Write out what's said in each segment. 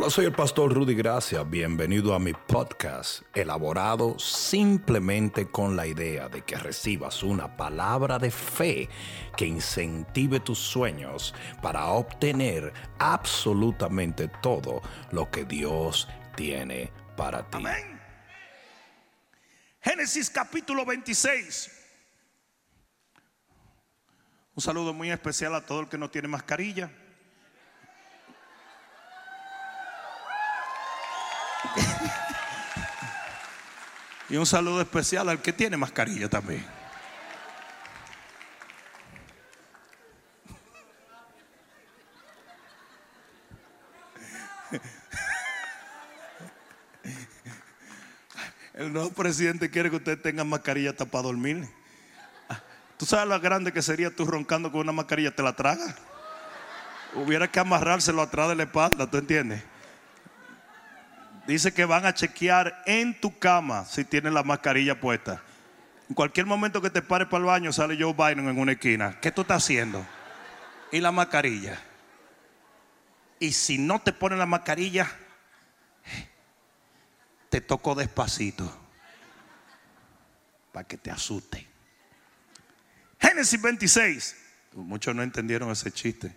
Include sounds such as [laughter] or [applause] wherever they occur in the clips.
Hola, soy el pastor Rudy Gracia. Bienvenido a mi podcast, elaborado simplemente con la idea de que recibas una palabra de fe que incentive tus sueños para obtener absolutamente todo lo que Dios tiene para ti. Amén. Génesis capítulo 26. Un saludo muy especial a todo el que no tiene mascarilla. Y un saludo especial al que tiene mascarilla también. El nuevo presidente quiere que usted tenga mascarilla hasta para dormir. ¿Tú sabes lo grande que sería tú roncando con una mascarilla? ¿Te la traga? Hubiera que amarrárselo atrás de la espalda, ¿tú entiendes? Dice que van a chequear en tu cama si tienes la mascarilla puesta. En cualquier momento que te pares para el baño sale Joe Biden en una esquina. ¿Qué tú estás haciendo? Y la mascarilla. Y si no te pones la mascarilla, te toco despacito para que te asuste. Génesis 26. Muchos no entendieron ese chiste.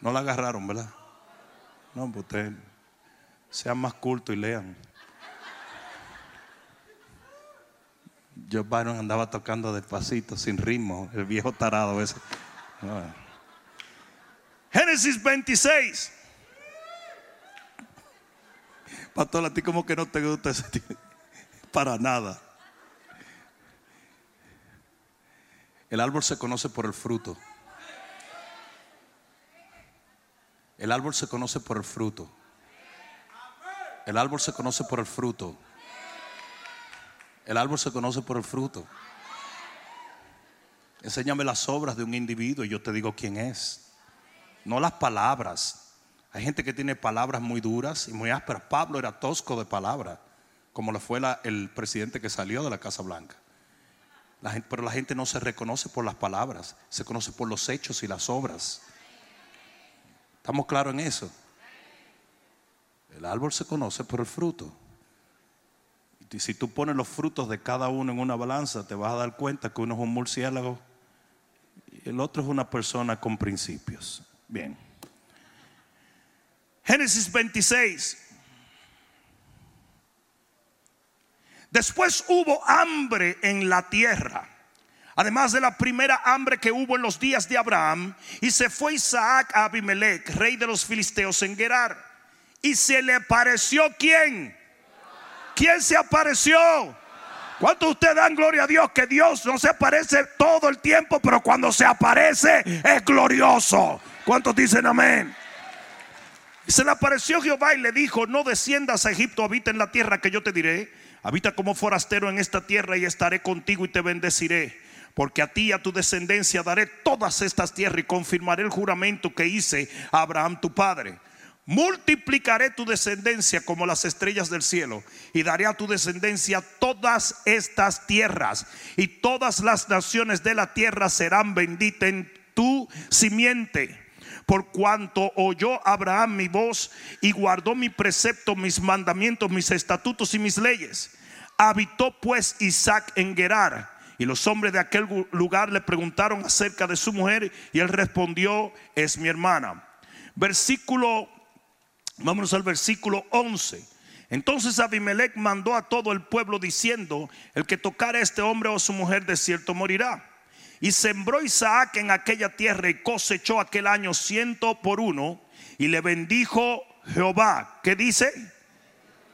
No la agarraron, ¿verdad? No, pues ustedes sean más cultos y lean. Joe Byron andaba tocando despacito, sin ritmo, el viejo tarado ese. Génesis 26. Pastor, a ti como que no te gusta ese tipo? Para nada. El árbol se conoce por el fruto. El árbol se conoce por el fruto. El árbol se conoce por el fruto. El árbol se conoce por el fruto. Enséñame las obras de un individuo y yo te digo quién es. No las palabras. Hay gente que tiene palabras muy duras y muy ásperas. Pablo era tosco de palabra, como lo fue el presidente que salió de la Casa Blanca. Pero la gente no se reconoce por las palabras, se conoce por los hechos y las obras. ¿Estamos claros en eso? El árbol se conoce por el fruto. Y si tú pones los frutos de cada uno en una balanza, te vas a dar cuenta que uno es un murciélago y el otro es una persona con principios. Bien. Génesis 26. Después hubo hambre en la tierra. Además de la primera hambre que hubo en los días de Abraham, y se fue Isaac a Abimelech, rey de los filisteos en Gerar. Y se le apareció quién? ¿Quién se apareció? ¿Cuántos de ustedes dan gloria a Dios que Dios no se aparece todo el tiempo, pero cuando se aparece es glorioso? ¿Cuántos dicen amén? Se le apareció Jehová y le dijo, no desciendas a Egipto, habita en la tierra que yo te diré. Habita como forastero en esta tierra y estaré contigo y te bendeciré. Porque a ti y a tu descendencia daré todas estas tierras y confirmaré el juramento que hice a Abraham tu padre. Multiplicaré tu descendencia como las estrellas del cielo y daré a tu descendencia todas estas tierras y todas las naciones de la tierra serán benditas en tu simiente por cuanto oyó Abraham mi voz y guardó mi precepto, mis mandamientos, mis estatutos y mis leyes. Habitó pues Isaac en Gerar. Y los hombres de aquel lugar le preguntaron acerca de su mujer y él respondió, es mi hermana. Versículo, vámonos al versículo 11. Entonces Abimelech mandó a todo el pueblo diciendo, el que tocara a este hombre o su mujer de cierto morirá. Y sembró Isaac en aquella tierra y cosechó aquel año ciento por uno. Y le bendijo Jehová. ¿Qué dice?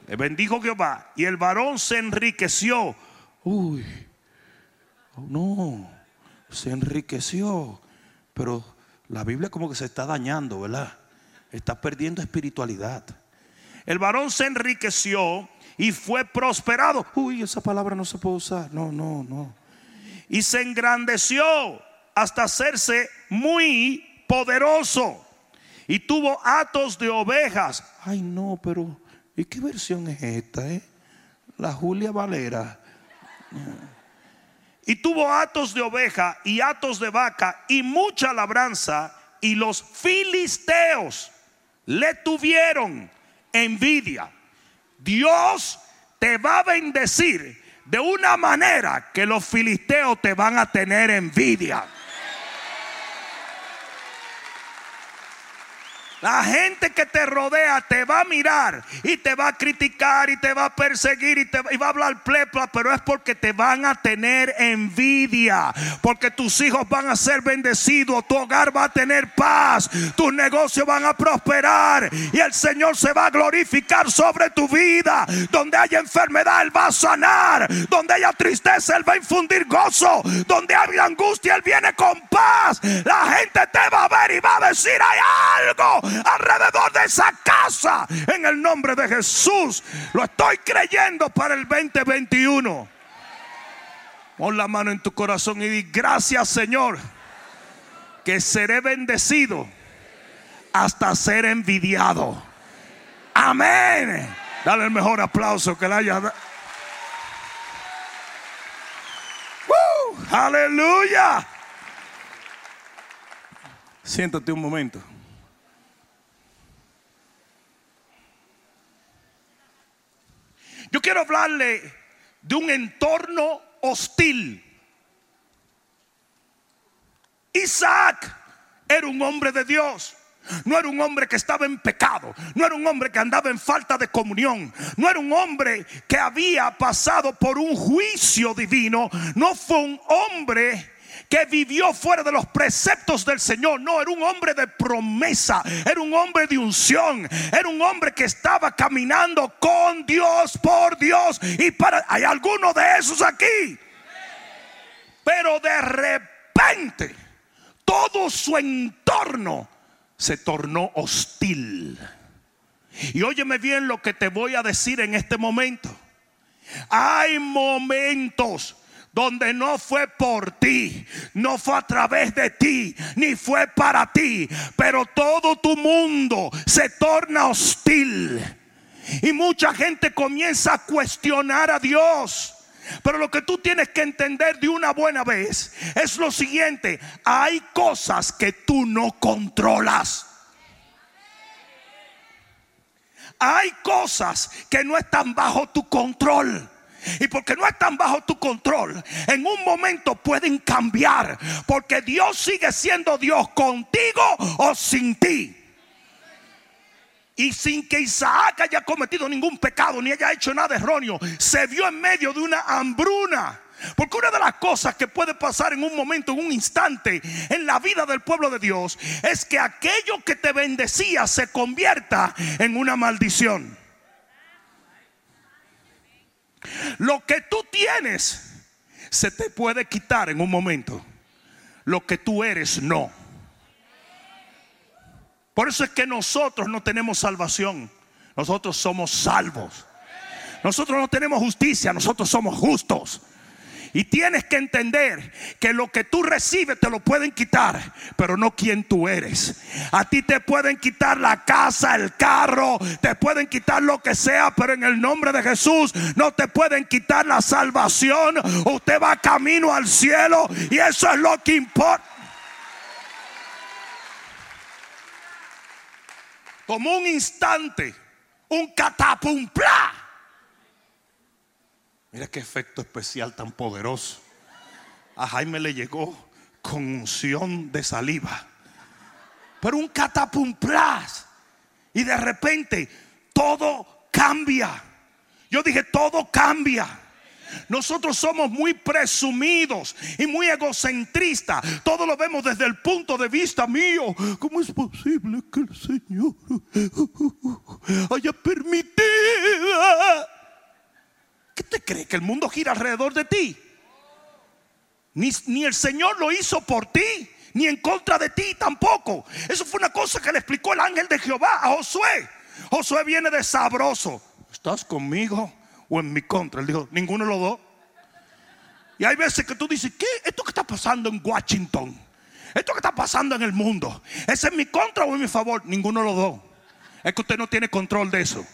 Le bendijo Jehová. Y el varón se enriqueció. Uy, no, se enriqueció. Pero la Biblia como que se está dañando, ¿verdad? Está perdiendo espiritualidad. El varón se enriqueció y fue prosperado. Uy, esa palabra no se puede usar. No, no, no y se engrandeció hasta hacerse muy poderoso. Y tuvo atos de ovejas. Ay, no, pero ¿y qué versión es esta? Eh? La Julia Valera. Y tuvo atos de oveja y atos de vaca y mucha labranza. Y los filisteos le tuvieron envidia. Dios te va a bendecir de una manera que los filisteos te van a tener envidia. La gente que te rodea te va a mirar y te va a criticar y te va a perseguir y, te, va a hablar plepla, pero es porque te van a tener envidia, porque tus hijos van a ser bendecidos, tu hogar va a tener paz, tus negocios van a prosperar y el Señor se va a glorificar sobre tu vida. Donde haya enfermedad, Él va a sanar. Donde haya tristeza, Él va a infundir gozo. Donde haya angustia, Él viene con paz. La gente te va a ver y va a decir, hay algo alrededor de esa casa. En el nombre de Jesús. Lo estoy creyendo para el 2021. Pon la mano en tu corazón y di gracias Señor. Que seré bendecido hasta ser envidiado. Amén. Dale el mejor aplauso que le haya dado. Aleluya. Siéntate un momento. Yo quiero hablarle de un entorno hostil. Isaac era un hombre de Dios. No era un hombre que estaba en pecado, no era un hombre que andaba en falta de comunión, no era un hombre que había pasado por un juicio divino, no fue un hombre que vivió fuera de los preceptos del Señor. No, era un hombre de promesa, era un hombre de unción, era un hombre que estaba caminando con Dios, por Dios. Y para, hay algunos de esos aquí. Pero de repente, todo su entorno se tornó hostil. Y óyeme bien lo que te voy a decir en este momento. Hay momentos donde no fue por ti, no fue a través de ti, ni fue para ti, pero todo tu mundo se torna hostil. Y mucha gente comienza a cuestionar a Dios. Pero lo que tú tienes que entender de una buena vez es lo siguiente, hay cosas que tú no controlas. Hay cosas que no están bajo tu control. Y porque no están bajo tu control, en un momento pueden cambiar. Porque Dios sigue siendo Dios contigo o sin ti. Y sin que Isaac haya cometido ningún pecado ni haya hecho nada erróneo, se vio en medio de una hambruna. Porque una de las cosas que puede pasar en un momento, en un instante, en la vida del pueblo de Dios, es que aquello que te bendecía se convierta en una maldición. Lo que tú tienes se te puede quitar en un momento. Lo que tú eres no. Por eso es que nosotros no tenemos salvación. Nosotros somos salvos. Nosotros no tenemos justicia, nosotros somos justos. Y tienes que entender que lo que tú recibes te lo pueden quitar, pero no quien tú eres. A ti te pueden quitar la casa, el carro, te pueden quitar lo que sea, pero en el nombre de Jesús no te pueden quitar la salvación. Usted va camino al cielo y eso es lo que importa. Como un instante, un catapumpla Mira qué efecto especial tan poderoso. A Jaime le llegó con unción de saliva. Pero un catapumplas. Y de repente todo cambia. Yo dije, todo cambia. Nosotros somos muy presumidos y muy egocentristas. Todo lo vemos desde el punto de vista mío. ¿Cómo es posible que el Señor [laughs] haya permitido? ¿Qué te cree? ¿Que el mundo gira alrededor de ti? Ni, el Señor lo hizo por ti, ni en contra de ti tampoco. Eso fue una cosa que le explicó el ángel de Jehová a Josué. Josué viene de sabroso. ¿Estás conmigo o en mi contra? Él dijo, ninguno los dos. Y hay veces que tú dices, ¿qué? ¿Esto que está pasando en Washington? ¿Esto que está pasando en el mundo? ¿Es en mi contra o en mi favor? Ninguno los dos. Es que usted no tiene control de eso.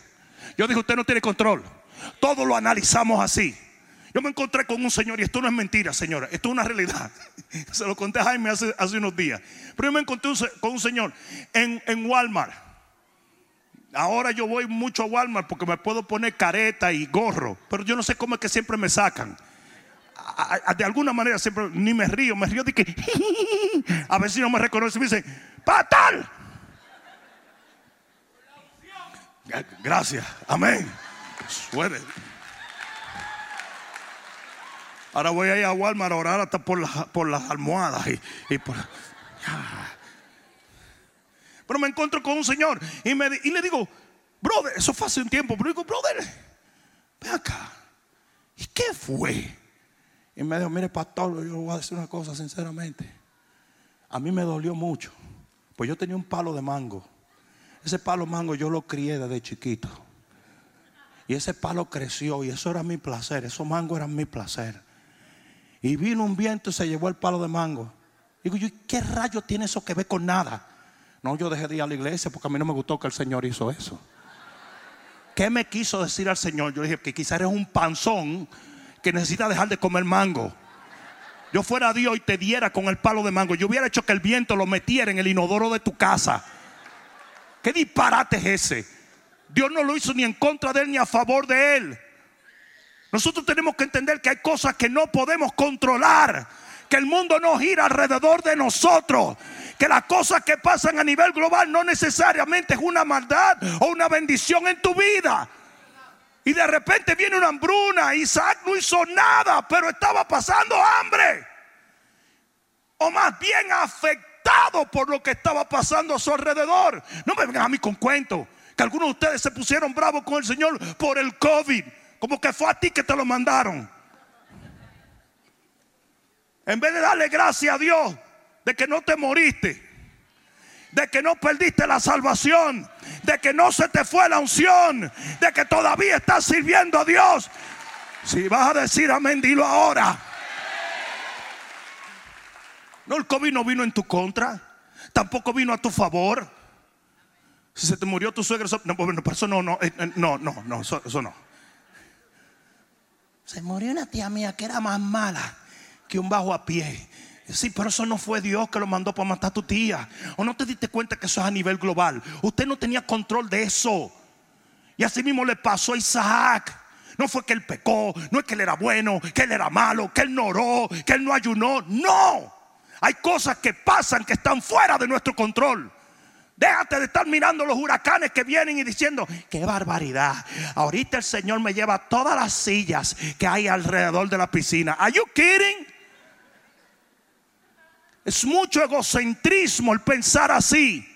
Yo dije, usted no tiene control. Todo lo analizamos así. Yo me encontré con un señor, y esto no es mentira, señora, esto es una realidad. [laughs] Se lo conté a Jaime hace, unos días. Pero yo me encontré con un señor en, Walmart. Ahora yo voy mucho a Walmart porque me puedo poner careta y gorro, pero yo no sé cómo es que siempre me sacan. de alguna manera siempre ni me río, me río de que [laughs] a ver si no me reconoce y me dicen, ¡Patal! Gracias, amén. Suele. Ahora voy a ir a Walmart a orar hasta por, por las almohadas y, por. Pero me encuentro con un señor y, me, y le digo, brother, eso fue hace un tiempo, pero digo, brother, ve acá. ¿Y qué fue? Y me dijo, mire, pastor, yo voy a decir una cosa sinceramente. A mí me dolió mucho. Pues yo tenía un palo de mango. Ese palo de mango yo lo crié desde chiquito. Y ese palo creció y eso era mi placer. Esos mangos eran mi placer. Y vino un viento y se llevó el palo de mango. Digo yo, ¿qué rayo tiene eso que ver con nada? No, yo dejé de ir a la iglesia porque a mí no me gustó que el Señor hizo eso. ¿Qué me quiso decir al Señor? Yo dije que quizás eres un panzón que necesita dejar de comer mango. Yo fuera Dios y te diera con el palo de mango. Yo hubiera hecho que el viento lo metiera en el inodoro de tu casa. ¿Qué disparate es ese? Dios no lo hizo ni en contra de él ni a favor de él. Nosotros tenemos que entender que hay cosas que no podemos controlar. Que el mundo no gira alrededor de nosotros. Que las cosas que pasan a nivel global no necesariamente es una maldad o una bendición en tu vida. Y de repente viene una hambruna. Isaac no hizo nada, pero estaba pasando hambre. O más bien afectado por lo que estaba pasando a su alrededor. No me vengan a mí con cuento. Que algunos de ustedes se pusieron bravos con el Señor por el COVID. Como que fue a ti que te lo mandaron. En vez de darle gracias a Dios de que no te moriste, de que no perdiste la salvación, de que no se te fue la unción, de que todavía estás sirviendo a Dios. Si vas a decir amén, dilo ahora. No, el COVID no vino en tu contra, tampoco vino a tu favor. Si se te murió tu suegro, no, bueno, eso no, no, eh, eh, no, no, no, eso no. Se murió una tía mía que era más mala que un bajo a pie. Sí, pero eso no fue Dios que lo mandó para matar a tu tía. ¿O no te diste cuenta que eso es a nivel global? Usted no tenía control de eso. Y así mismo le pasó a Isaac. No fue que él pecó, no es que él era bueno, que él era malo, que él no oró, que él no ayunó. No. Hay cosas que pasan que están fuera de nuestro control. Déjate de estar mirando los huracanes que vienen y diciendo, qué barbaridad. Ahorita el Señor me lleva todas las sillas que hay alrededor de la piscina. Are you kidding? Es mucho egocentrismo el pensar así.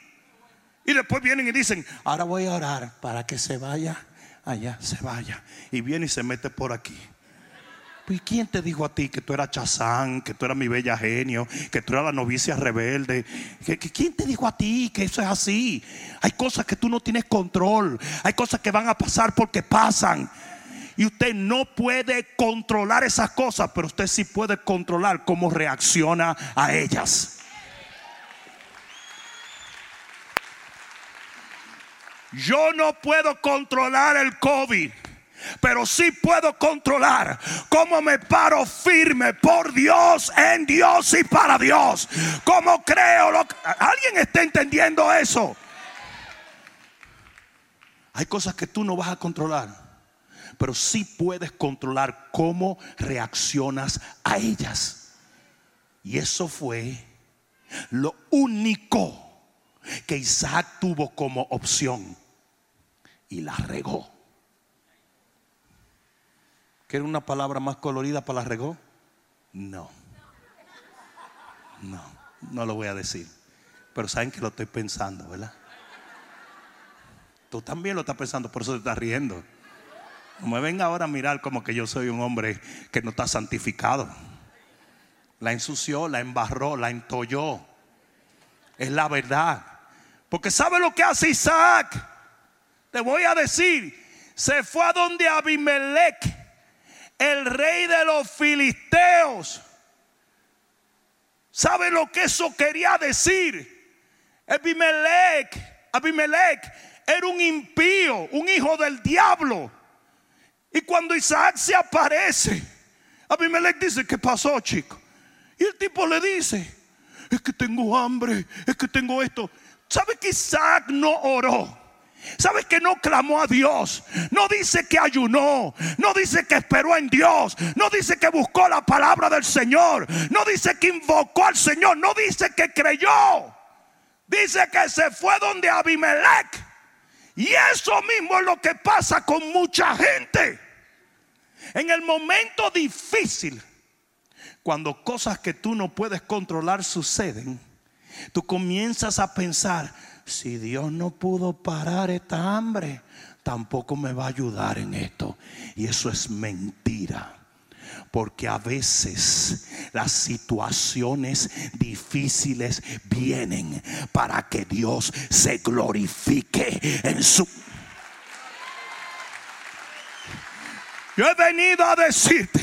Y después vienen y dicen, ahora voy a orar para que se vaya allá, se vaya. Y viene y se mete por aquí. ¿Y quién te dijo a ti que tú eras Chazán, que tú eras mi bella genio, que tú eras la novicia rebelde? ¿Quién te dijo a ti que eso es así? Hay cosas que tú no tienes control, hay cosas que van a pasar porque pasan. Y usted no puede controlar esas cosas, pero usted sí puede controlar cómo reacciona a ellas. Yo no puedo controlar el COVID pero sí puedo controlar cómo me paro firme por Dios, en Dios y para Dios. Cómo creo lo. ¿Alguien está entendiendo eso? Hay cosas que tú no vas a controlar, pero sí puedes controlar cómo reaccionas a ellas. Y eso fue lo único que Isaac tuvo como opción y la regó. ¿Quieren una palabra más colorida para la regó? No. No, no lo voy a decir. Pero saben que lo estoy pensando, ¿verdad? Tú también lo estás pensando, por eso te estás riendo. No me venga ahora a mirar como que yo soy un hombre que no está santificado. La ensució, la embarró, la entolló. Es la verdad. Porque ¿sabe lo que hace Isaac? Te voy a decir. Se fue a donde Abimelech el rey de los filisteos. ¿Sabe lo que eso quería decir? Abimelech, Abimelech era un impío, un hijo del diablo. Y cuando Isaac se aparece, Abimelech dice, ¿qué pasó, chico? Y el tipo le dice, es que tengo hambre, es que tengo esto. ¿Sabe que Isaac no oró? ¿Sabes que no clamó a Dios? No dice que ayunó, no dice que esperó en Dios, no dice que buscó la palabra del Señor, no dice que invocó al Señor, no dice que creyó. Dice que se fue donde Abimelech. Y eso mismo es lo que pasa con mucha gente. En el momento difícil, cuando cosas que tú no puedes controlar suceden, tú comienzas a pensar, si Dios no pudo parar esta hambre, tampoco me va a ayudar en esto. Y eso es mentira. Porque a veces las situaciones difíciles vienen para que Dios se glorifique en su... Yo he venido a decirte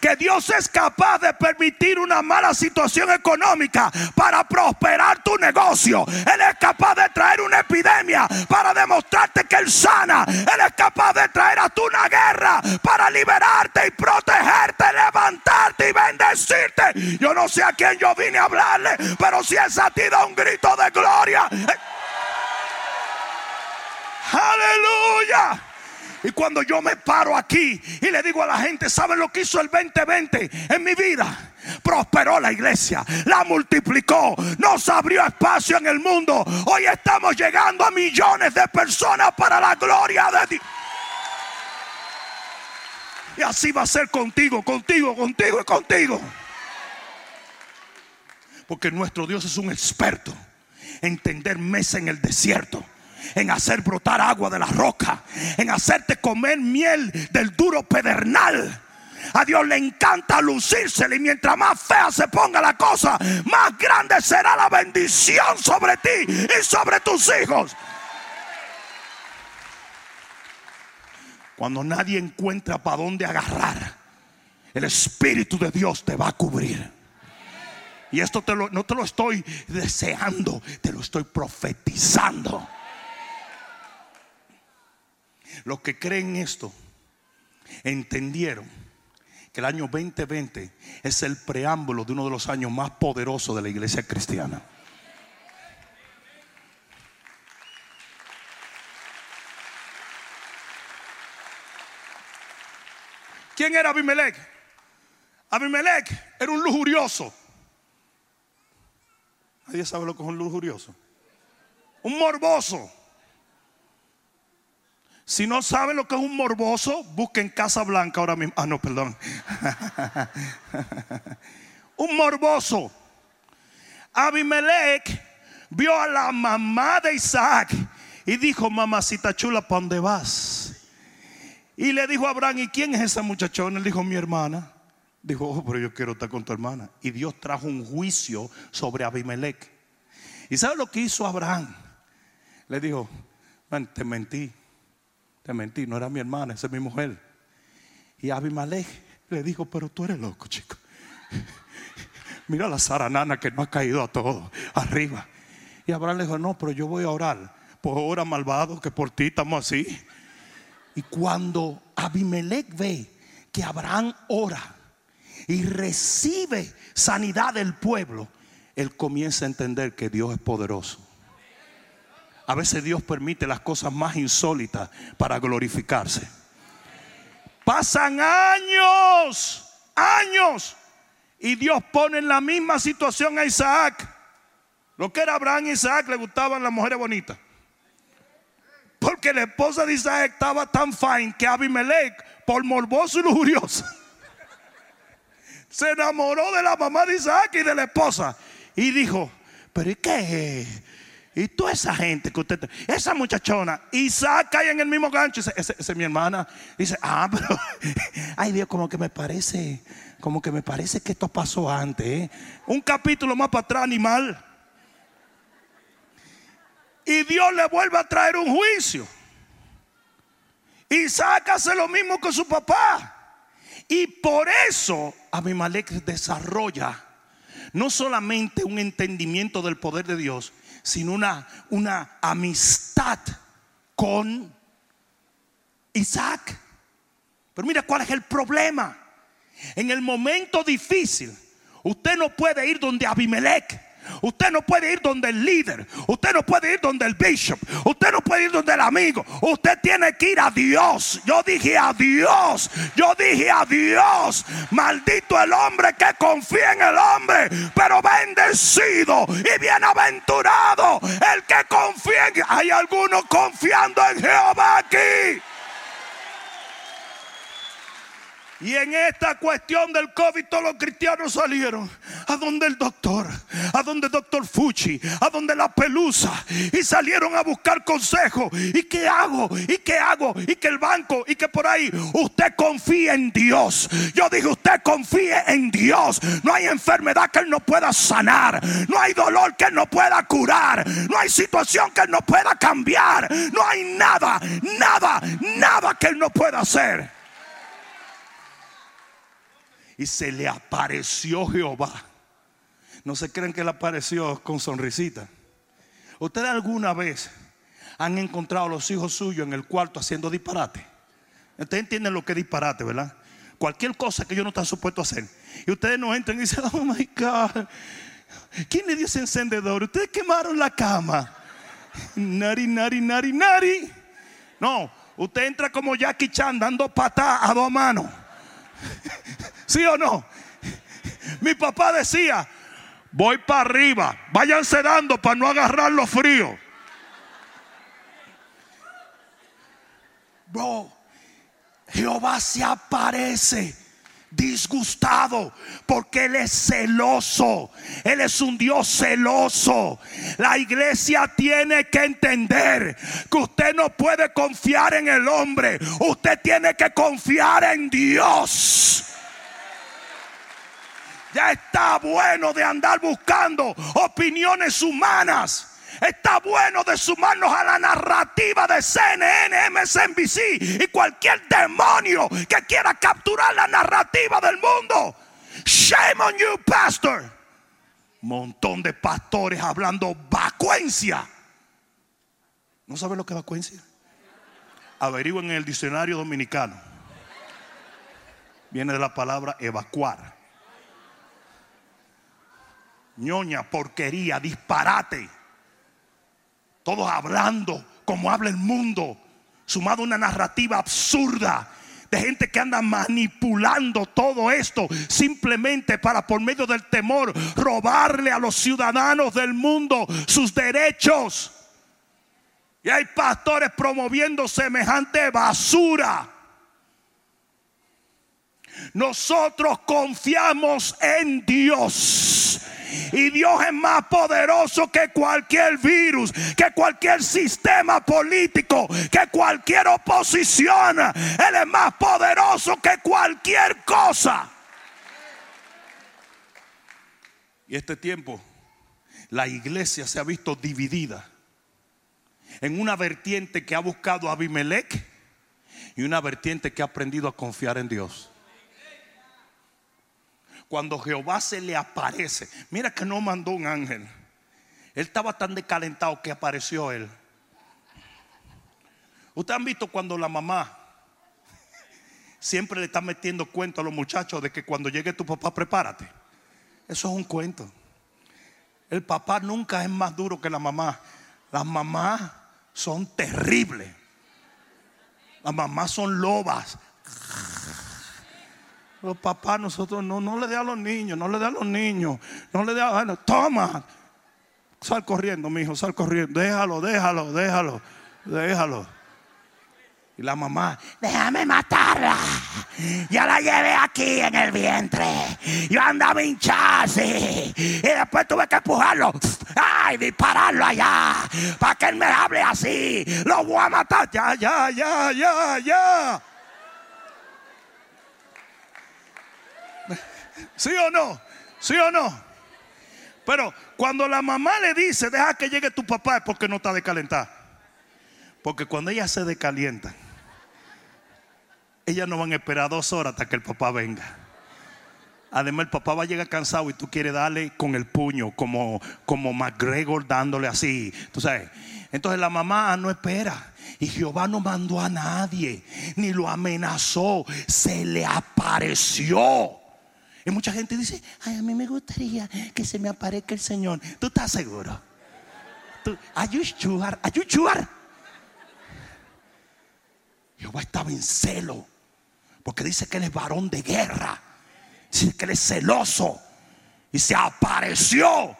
que Dios es capaz de permitir una mala situación económica para prosperar tu negocio. Él es capaz de traer una epidemia para demostrarte que Él sana. Él es capaz de traer a tu una guerra para liberarte y protegerte, levantarte y bendecirte. Yo no sé a quién yo vine a hablarle, pero si es a ti da un grito de gloria. Aleluya. Y cuando yo me paro aquí y le digo a la gente, ¿saben lo que hizo el 2020 en mi vida? Prosperó la iglesia, la multiplicó, nos abrió espacio en el mundo. Hoy estamos llegando a millones de personas para la gloria de Dios. Y así va a ser contigo, contigo, contigo y contigo. Porque nuestro Dios es un experto en tender mesa en el desierto en hacer brotar agua de la roca, en hacerte comer miel del duro pedernal. A Dios le encanta lucírsele y mientras más fea se ponga la cosa, más grande será la bendición sobre ti y sobre tus hijos. Cuando nadie encuentra para dónde agarrar, el Espíritu de Dios te va a cubrir. Y esto no te lo estoy deseando, te lo estoy profetizando. Los que creen esto entendieron que el año 2020 es el preámbulo de uno de los años más poderosos de la iglesia cristiana. ¿Quién era Abimelech? Abimelech era un lujurioso. Nadie sabe lo que es un lujurioso. Un morboso. Si no saben lo que es un morboso, busquen Casa Blanca ahora mismo. Ah, no, perdón. [laughs] un morboso. Abimelech vio a la mamá de Isaac y dijo, mamacita chula, ¿para dónde vas? Y le dijo a Abraham, ¿y quién es esa muchachona? Él dijo, mi hermana. Dijo, oh, pero yo quiero estar con tu hermana. Y Dios trajo un juicio sobre Abimelech. ¿Y sabe lo que hizo Abraham? Le dijo, te mentí. Te mentí, no era mi hermana, esa es mi mujer. Y Abimelech le dijo, pero tú eres loco, chico. [laughs] Mira la zaranana que no ha caído a todo, arriba. Y Abraham le dijo, no, pero yo voy a orar. Pues ora malvado, que por ti estamos así. Y cuando Abimelech ve que Abraham ora y recibe sanidad del pueblo, él comienza a entender que Dios es poderoso. A veces Dios permite las cosas más insólitas para glorificarse. Pasan años, años, y Dios pone en la misma situación a Isaac. Lo que era Abraham y Isaac le gustaban las mujeres bonitas. Porque la esposa de Isaac estaba tan fine que Abimelech, por morboso y lujurioso, [laughs] se enamoró de la mamá de Isaac y de la esposa. Y dijo, pero ¿y qué? Y toda esa gente que usted, esa muchachona, Isaac cae en el mismo gancho. Esa es mi hermana. Dice, ah, [laughs] pero, ay Dios, como que me parece, como que me parece que esto pasó antes. ¿eh? Un capítulo más para atrás, animal. Y Dios le vuelve a traer un juicio. Isaac hace lo mismo que su papá. Y por eso Abimelech desarrolla no solamente un entendimiento del poder de Dios, sino una, una amistad con Isaac. Pero mira cuál es el problema. En el momento difícil, usted no puede ir donde Abimelech. Usted no puede ir donde el líder. Usted no puede ir donde el bishop. Usted no puede ir donde el amigo. Usted tiene que ir a Dios. Yo dije a Dios. Yo dije a Dios. Maldito el hombre que confía en el hombre. Pero bendecido y bienaventurado el que confía en... Hay algunos confiando en Jehová aquí. Y en esta cuestión del COVID todos los cristianos salieron a donde el doctor, a donde el doctor Fuchi, a donde la pelusa. Y salieron a buscar consejo. ¿Y qué hago? ¿Y qué hago? Y que el banco, y que por ahí usted confíe en Dios. Yo dije, usted confíe en Dios. No hay enfermedad que Él no pueda sanar. No hay dolor que Él no pueda curar. No hay situación que Él no pueda cambiar. No hay nada, nada, nada que Él no pueda hacer y se le apareció Jehová. No se creen que le apareció con sonrisita. ¿Ustedes alguna vez han encontrado a los hijos suyos en el cuarto haciendo disparate? Ustedes entienden lo que es disparate, ¿verdad? Cualquier cosa que ellos no están supuestos a hacer. Y ustedes no entran y dicen, oh my God, ¿quién le dio ese encendedor? Ustedes quemaron la cama. Nari, nari, nari, nari. No, usted entra como Jackie Chan dando patada a dos manos. ¿Sí o no? Mi papá decía, voy para arriba, váyanse dando para no agarrar los fríos. Bro, Jehová se aparece disgustado porque Él es celoso. Él es un Dios celoso. La iglesia tiene que entender que usted no puede confiar en el hombre. Usted tiene que confiar en Dios. Ya está bueno de andar buscando opiniones humanas. Está bueno de sumarnos a la narrativa de CNN, MSNBC y cualquier demonio que quiera capturar la narrativa del mundo. Shame on you, pastor. Montón de pastores hablando vacuencia. ¿No sabe lo que es vacuencia? Averigüen en el diccionario dominicano. Viene de la palabra evacuar ñoña, porquería, disparate. Todos hablando como habla el mundo, sumado a una narrativa absurda de gente que anda manipulando todo esto simplemente para por medio del temor robarle a los ciudadanos del mundo sus derechos. Y hay pastores promoviendo semejante basura. Nosotros confiamos en Dios. Y Dios es más poderoso que cualquier virus, que cualquier sistema político, que cualquier oposición. Él es más poderoso que cualquier cosa. Y este tiempo, la iglesia se ha visto dividida en una vertiente que ha buscado a Abimelech y una vertiente que ha aprendido a confiar en Dios cuando Jehová se le aparece, mira que no mandó un ángel. Él estaba tan decalentado que apareció él. Ustedes han visto cuando la mamá siempre le está metiendo cuento a los muchachos de que cuando llegue tu papá prepárate. Eso es un cuento. El papá nunca es más duro que la mamá. Las mamás son terribles. Las mamás son lobas. Los papás, nosotros no, no le dé a los niños, no le dé a los niños, no le dé a los toma, sal corriendo, mi hijo, sal corriendo, déjalo, déjalo, déjalo, déjalo. Y la mamá, déjame matarla. Ya la llevé aquí en el vientre. Yo andaba hinchada así. Y después tuve que empujarlo. Ay, dispararlo allá. Para que él me hable así. Lo voy a matar. Ya, ya, ya, ya, ya. ¿Sí o no? ¿Sí o no? Pero cuando la mamá le dice, deja que llegue tu papá, es porque no está de calentar. Porque cuando ella se decalienta, ellas no van a esperar dos horas hasta que el papá venga. Además, el papá va a llegar cansado y tú quieres darle con el puño, como, como McGregor dándole así. Tú sabes. Entonces la mamá no espera. Y Jehová no mandó a nadie, ni lo amenazó. Se le apareció. Y mucha gente dice, ay, a mí me gustaría que se me aparezca el Señor. ¿Tú estás seguro? ¿Tú, sure? Jehová estaba en celo. Porque dice que él es varón de guerra. Dice que él es celoso. Y se apareció.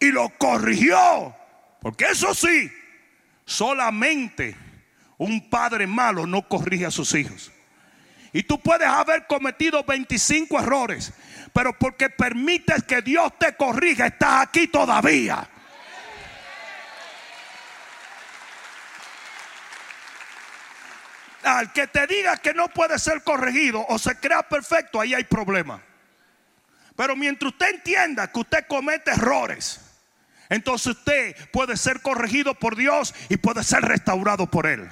Y lo corrigió. Porque eso sí, solamente un padre malo no corrige a sus hijos. Y tú puedes haber cometido 25 errores, pero porque permites que Dios te corrija, estás aquí todavía. Al que te diga que no puede ser corregido o se crea perfecto, ahí hay problema. Pero mientras usted entienda que usted comete errores, entonces usted puede ser corregido por Dios y puede ser restaurado por Él.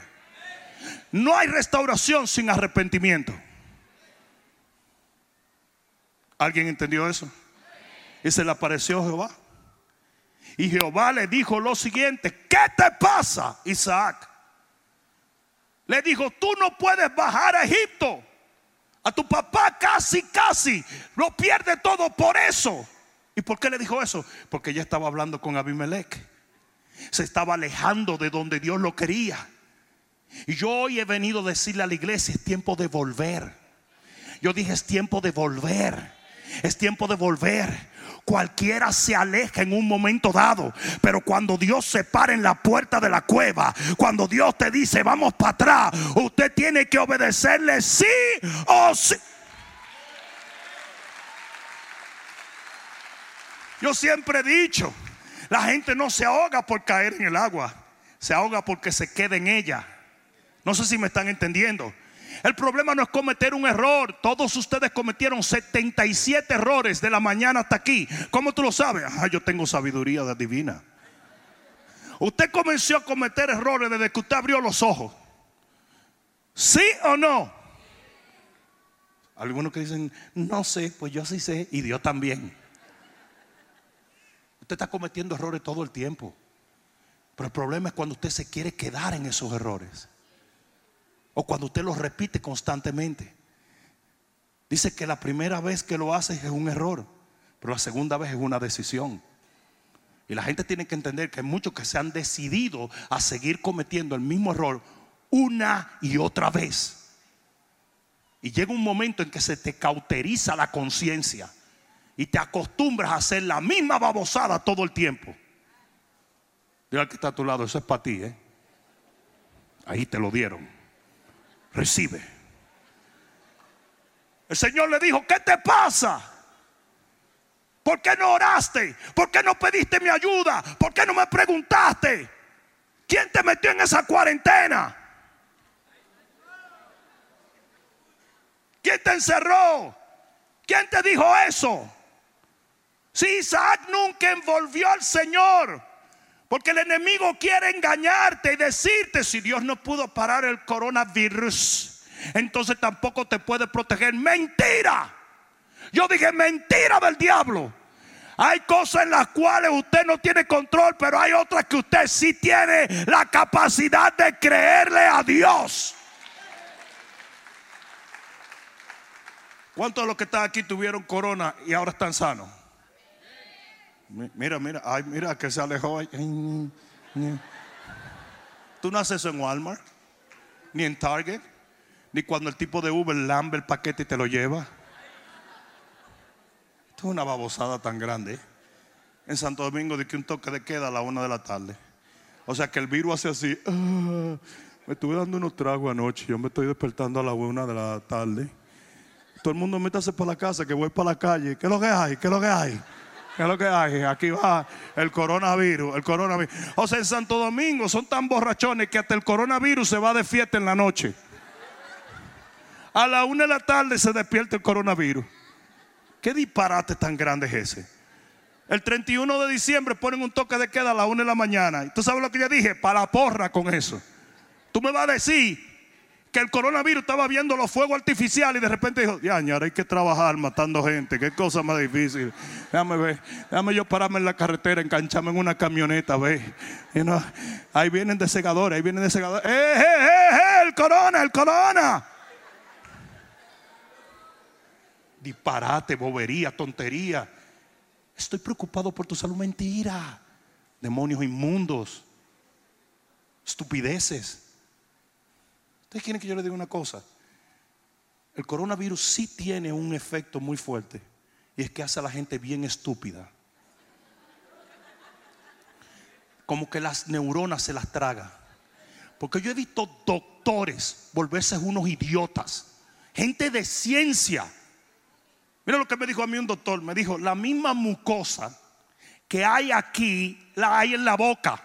No hay restauración sin arrepentimiento. ¿Alguien entendió eso? Y se le apareció Jehová. Y Jehová le dijo lo siguiente, ¿qué te pasa, Isaac? Le dijo, tú no puedes bajar a Egipto. A tu papá casi, casi lo pierde todo por eso. ¿Y por qué le dijo eso? Porque ya estaba hablando con Abimelech. Se estaba alejando de donde Dios lo quería. Y yo hoy he venido a decirle a la iglesia, es tiempo de volver. Yo dije, es tiempo de volver. Es tiempo de volver. Cualquiera se aleja en un momento dado, pero cuando Dios se para en la puerta de la cueva, cuando Dios te dice vamos para atrás, usted tiene que obedecerle sí o sí. Yo siempre he dicho, la gente no se ahoga por caer en el agua, se ahoga porque se queda en ella. No sé si me están entendiendo. El problema no es cometer un error. Todos ustedes cometieron 77 errores de la mañana hasta aquí. ¿Cómo tú lo sabes? Ah, yo tengo sabiduría divina. Usted comenzó a cometer errores desde que usted abrió los ojos. ¿Sí o no? Algunos que dicen, no sé, pues yo sí sé y Dios también. Usted está cometiendo errores todo el tiempo. Pero el problema es cuando usted se quiere quedar en esos errores. O cuando usted lo repite constantemente. Dice que la primera vez que lo hace es un error, pero la segunda vez es una decisión. Y la gente tiene que entender que hay muchos que se han decidido a seguir cometiendo el mismo error una y otra vez. Y llega un momento en que se te cauteriza la conciencia y te acostumbras a hacer la misma babosada todo el tiempo. Diga que está a tu lado, eso es para ti, ¿eh? Ahí te lo dieron recibe. El Señor le dijo, ¿qué te pasa? ¿Por qué no oraste? ¿Por qué no pediste mi ayuda? ¿Por qué no me preguntaste? ¿Quién te metió en esa cuarentena? ¿Quién te encerró? ¿Quién te dijo eso? Si Isaac nunca envolvió al Señor, porque el enemigo quiere engañarte y decirte, si Dios no pudo parar el coronavirus, entonces tampoco te puede proteger. Mentira. Yo dije mentira del diablo. Hay cosas en las cuales usted no tiene control, pero hay otras que usted sí tiene la capacidad de creerle a Dios. ¿Cuántos de los que están aquí tuvieron corona y ahora están sanos? Mira, mira, ay, mira que se alejó. Tú no haces eso en Walmart, ni en Target, ni cuando el tipo de Uber lambe el paquete y te lo lleva. Esto es una babosada tan grande. En Santo Domingo de que un toque de queda a la una de la tarde. O sea que el virus hace así. Ah, me estuve dando unos tragos anoche. Yo me estoy despertando a la una de la tarde. Todo el mundo métase para la casa, que voy para la calle. ¿Qué es lo que hay? ¿Qué es lo que hay? ¿Qué es lo que hay? Aquí va el coronavirus, el coronavirus. O sea, en Santo Domingo son tan borrachones que hasta el coronavirus se va de fiesta en la noche. A la una de la tarde se despierta el coronavirus. ¿Qué disparate tan grande es ese? El 31 de diciembre ponen un toque de queda a la una de la mañana. ¿Y tú sabes lo que yo dije? Para porra con eso. Tú me vas a decir que el coronavirus estaba viendo los fuegos artificiales y de repente dijo, ya, ahora hay que trabajar matando gente, qué cosa más difícil. Déjame ver, déjame yo pararme en la carretera, engancharme en una camioneta, ve. ahí vienen de segadores, ahí vienen de segadores. ¡Eh, eh, eh, eh! El corona, el corona. disparate, bobería, tontería. Estoy preocupado por tu salud. Mentira. Demonios inmundos. Estupideces. Ustedes quieren que yo les diga una cosa. El coronavirus sí tiene un efecto muy fuerte. Y es que hace a la gente bien estúpida. Como que las neuronas se las traga. Porque yo he visto doctores volverse unos idiotas. Gente de ciencia. Mira lo que me dijo a mí un doctor. Me dijo, la misma mucosa que hay aquí, la hay en la boca.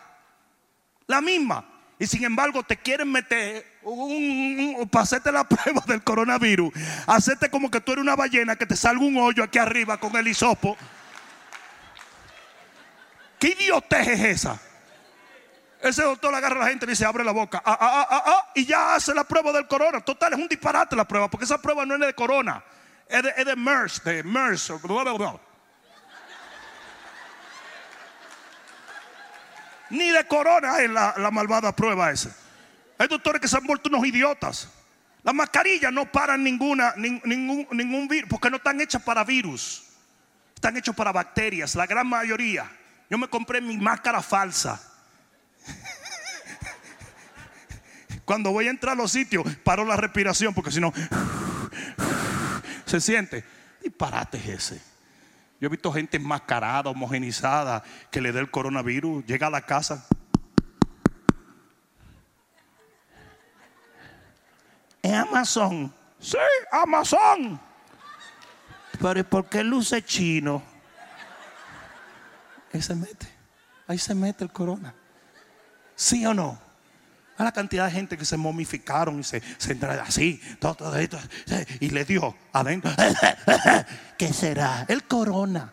La misma. Y sin embargo te quieren meter un, para hacerte la [laughs] prueba del coronavirus. Hacerte como que tú eres una ballena que te salga un hoyo aquí arriba con el hisopo. ¿Qué idiotez es esa? Ese doctor agarra a la gente y dice, abre la boca. Ah, ah, ah, ah, y ya hace la prueba del corona. Total, es un disparate la prueba, porque esa prueba no es de corona. Es de, de MERS, de MERS. Ni de corona es la, la malvada prueba esa. Hay doctores que se han vuelto unos idiotas. Las mascarillas no paran ninguna, ningún, ningún virus, porque no están hechas para virus. Están hechas para bacterias, la gran mayoría. Yo me compré mi máscara falsa. Cuando voy a entrar a los sitios, paro la respiración, porque si no, se siente. Disparate es ese. Yo he visto gente enmascarada, homogenizada, que le dé el coronavirus, llega a la casa. ¿Es Amazon? Sí, Amazon. Pero ¿por qué luce chino? Ahí se mete. Ahí se mete el corona. ¿Sí o no? A la cantidad de gente que se momificaron y se, se así, todo, todo esto, y le dio adentro. [laughs] ¿Qué será? El corona.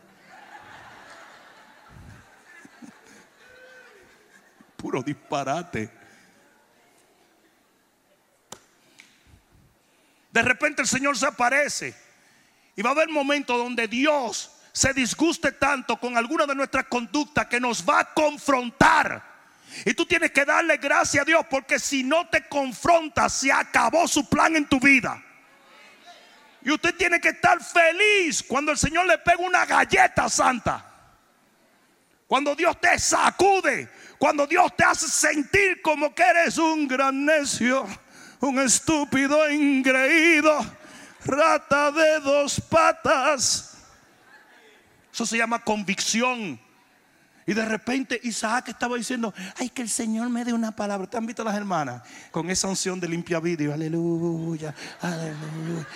Puro disparate. De repente el Señor se aparece y va a haber momentos donde Dios se disguste tanto con alguna de nuestras conductas que nos va a confrontar. Y tú tienes que darle gracias a Dios porque si no te confronta, se acabó su plan en tu vida. Y usted tiene que estar feliz cuando el Señor le pega una galleta santa. Cuando Dios te sacude. Cuando Dios te hace sentir como que eres un gran necio un estúpido ingreído, rata de dos patas. Eso se llama convicción. Y de repente Isaac estaba diciendo, ay, que el Señor me dé una palabra. ¿Te han visto las hermanas? Con esa unción de limpia vídeo. Aleluya, aleluya,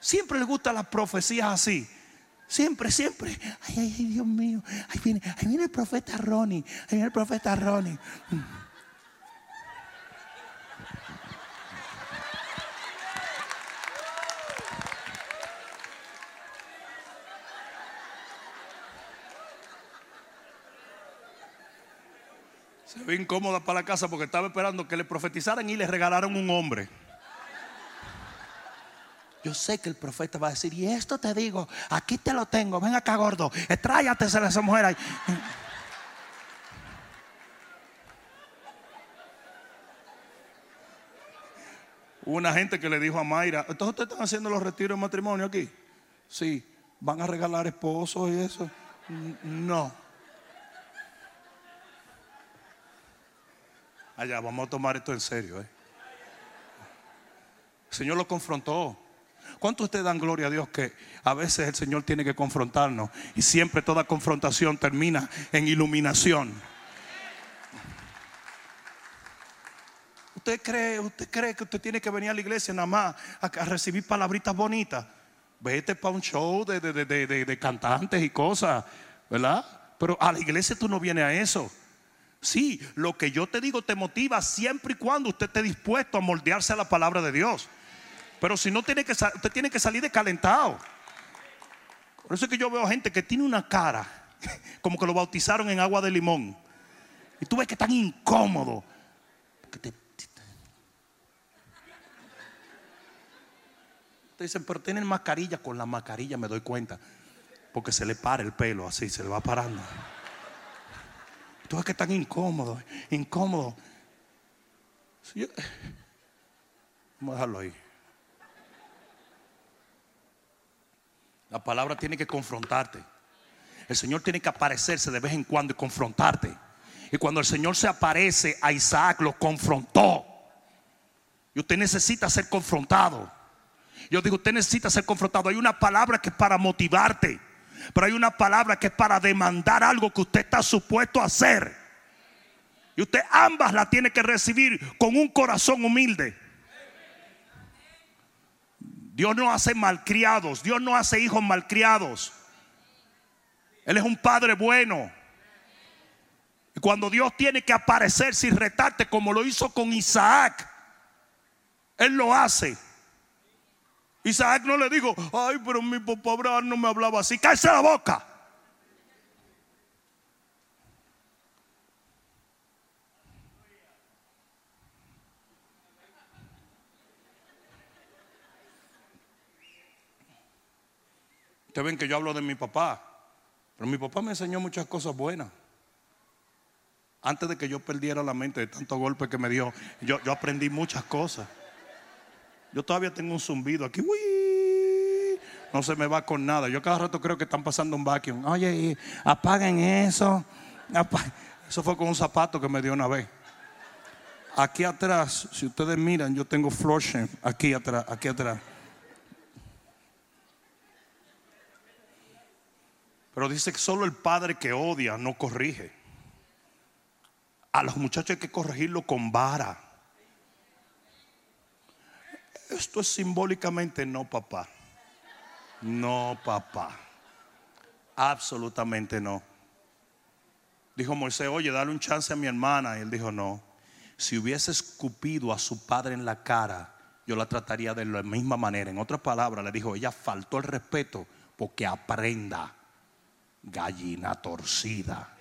Siempre le gustan las profecías así. Siempre, siempre. Ay, ay, Dios mío. Ahí viene, ahí viene el profeta Ronnie. Ahí viene el profeta Ronnie. Incómoda para la casa porque estaba esperando que le profetizaran y le regalaron un hombre. Yo sé que el profeta va a decir, y esto te digo, aquí te lo tengo, ven acá gordo, tráyate a esa mujer ahí. Hubo una gente que le dijo a Mayra, entonces ustedes están haciendo los retiros de matrimonio aquí. Sí, van a regalar esposos y eso. No. Allá, vamos a tomar esto en serio. ¿eh? El Señor lo confrontó. ¿Cuánto ustedes dan gloria a Dios que a veces el Señor tiene que confrontarnos y siempre toda confrontación termina en iluminación? ¿Usted cree, usted cree que usted tiene que venir a la iglesia nada más a, recibir palabritas bonitas? Vete para un show de, de cantantes y cosas, ¿verdad? Pero a la iglesia tú no vienes a eso. Sí, lo que yo te digo te motiva siempre y cuando usted esté dispuesto a moldearse a la palabra de Dios. Pero si no tiene que usted tiene que salir de calentado. Por eso es que yo veo gente que tiene una cara [laughs] como que lo bautizaron en agua de limón. Y tú ves que tan incómodo. te, dicen, pero tienen mascarilla. Con la mascarilla me doy cuenta. Porque se le para el pelo así, se le va parando tú es que están incómodos, incómodos. Vamos a dejarlo ahí. La palabra tiene que confrontarte. El Señor tiene que aparecerse de vez en cuando y confrontarte. Y cuando el Señor se aparece a Isaac, lo confrontó. Y usted necesita ser confrontado. Yo digo, usted necesita ser confrontado. Hay una palabra que es para motivarte. Pero hay una palabra que es para demandar algo que usted está supuesto a hacer. Y usted ambas la tiene que recibir con un corazón humilde. Dios no hace malcriados. Dios no hace hijos malcriados. Él es un padre bueno. Y cuando Dios tiene que aparecer sin retarte, como lo hizo con Isaac, Él lo hace. Isaac no le dijo, ay, pero mi papá Abraham no me hablaba así. Cállese la boca. Ustedes ven que yo hablo de mi papá. Pero mi papá me enseñó muchas cosas buenas. Antes de que yo perdiera la mente de tantos golpes que me dio, yo aprendí muchas cosas. Yo todavía tengo un zumbido aquí. No se me va con nada. Yo cada rato creo que están pasando un vacuum. Oye, apaguen eso. Eso fue con un zapato que me dio una vez. Aquí atrás, si ustedes miran, yo tengo flushing aquí atrás, aquí atrás. Pero dice que solo el padre que odia no corrige. A los muchachos hay que corregirlo con vara. Esto es simbólicamente no, papá. No, papá. Absolutamente no. Dijo Moisés, oye, dale un chance a mi hermana. Y él dijo, no. Si hubiese escupido a su padre en la cara, yo la trataría de la misma manera. En otras palabras, le dijo, ella faltó el respeto porque aprenda gallina torcida.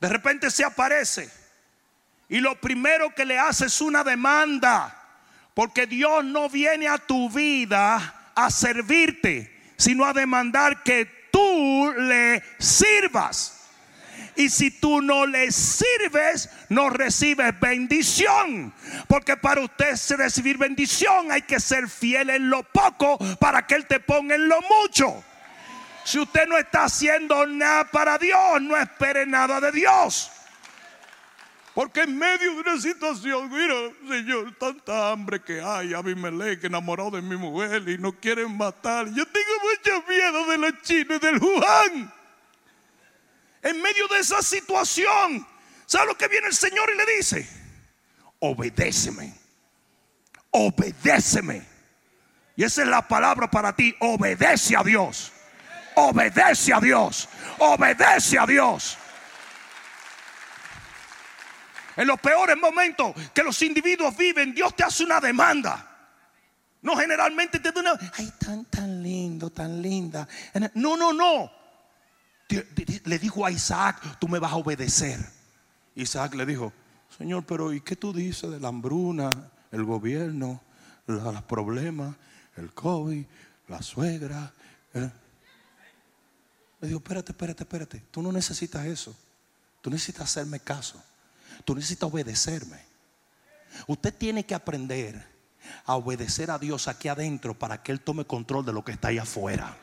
De repente se aparece y lo primero que le hace es una demanda, porque Dios no viene a tu vida a servirte, sino a demandar que tú le sirvas. Y si tú no le sirves, no recibes bendición. Porque para usted recibir bendición hay que ser fiel en lo poco para que Él te ponga en lo mucho. Si usted no está haciendo nada para Dios, no espere nada de Dios. Porque en medio de una situación, mira, Señor, tanta hambre que hay, que enamorado de mi mujer y no quieren matar. Yo tengo mucho miedo de los chinos y del Juan en medio de esa situación, ¿sabe lo que viene el Señor y le dice? Obedéceme, obedéceme. Y esa es la palabra para ti, obedece a Dios, obedece a Dios, obedece a Dios. En los peores momentos que los individuos viven, Dios te hace una demanda. No generalmente te da una, ay, tan, tan lindo, tan linda. No, no, no le dijo a Isaac, tú me vas a obedecer. Isaac le dijo, Señor, pero ¿y qué tú dices de la hambruna, el gobierno, los problemas, el COVID, la suegra? Le dijo, espérate, espérate, espérate, tú no necesitas eso. Tú necesitas hacerme caso. Tú necesitas obedecerme. Usted tiene que aprender a obedecer a Dios aquí adentro para que Él tome control de lo que está ahí afuera.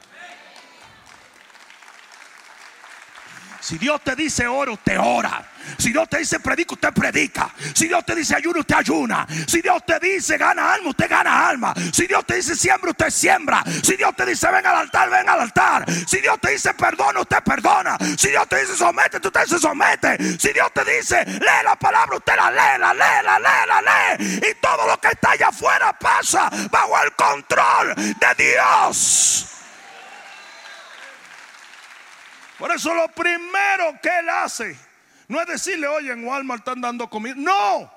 Si Dios te dice ora, usted ora. Si Dios te dice predica, usted predica. Si Dios te dice ayuna, usted ayuna. Si Dios te dice gana alma, usted gana alma. Si Dios te dice siembra, usted siembra. Si Dios te dice ven al altar, ven al altar. Si Dios te dice perdona, usted perdona. Si Dios te dice somete, usted se somete. Si Dios te dice lee la palabra, usted la lee, la lee, la lee, la lee. Y todo lo que está allá afuera pasa bajo el control de Dios. Por eso lo primero que él hace no es decirle, oye, en Walmart están dando comida. No.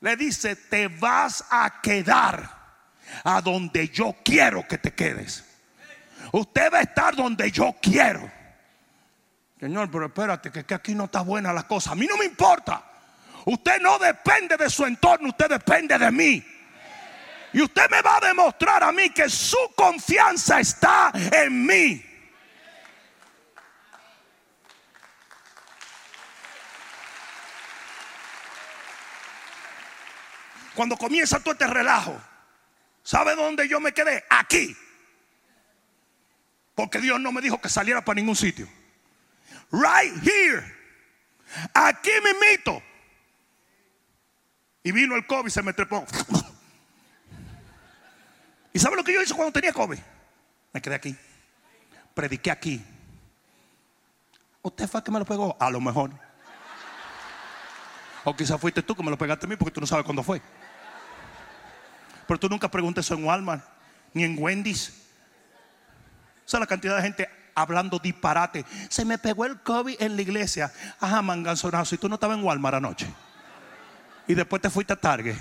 Le dice, te vas a quedar a donde yo quiero que te quedes. Usted va a estar donde yo quiero. Señor, pero espérate, que, que aquí no está buena la cosa. A mí no me importa. Usted no depende de su entorno, usted depende de mí. Y usted me va a demostrar a mí que su confianza está en mí. Cuando comienza todo este relajo, ¿sabe dónde yo me quedé? Aquí. Porque Dios no me dijo que saliera para ningún sitio. Right here. Aquí me mito. Y vino el COVID y se me trepó. ¿Y sabe lo que yo hice cuando tenía COVID? Me quedé aquí. Prediqué aquí. ¿Usted fue el que me lo pegó? A lo mejor. O quizás fuiste tú que me lo pegaste a mí porque tú no sabes cuándo fue. Pero tú nunca preguntes eso en Walmart, ni en Wendy's. O sea, la cantidad de gente hablando disparate. Se me pegó el COVID en la iglesia. Ajá, manganzonazo. Y tú no estabas en Walmart anoche. Y después te fuiste a Target.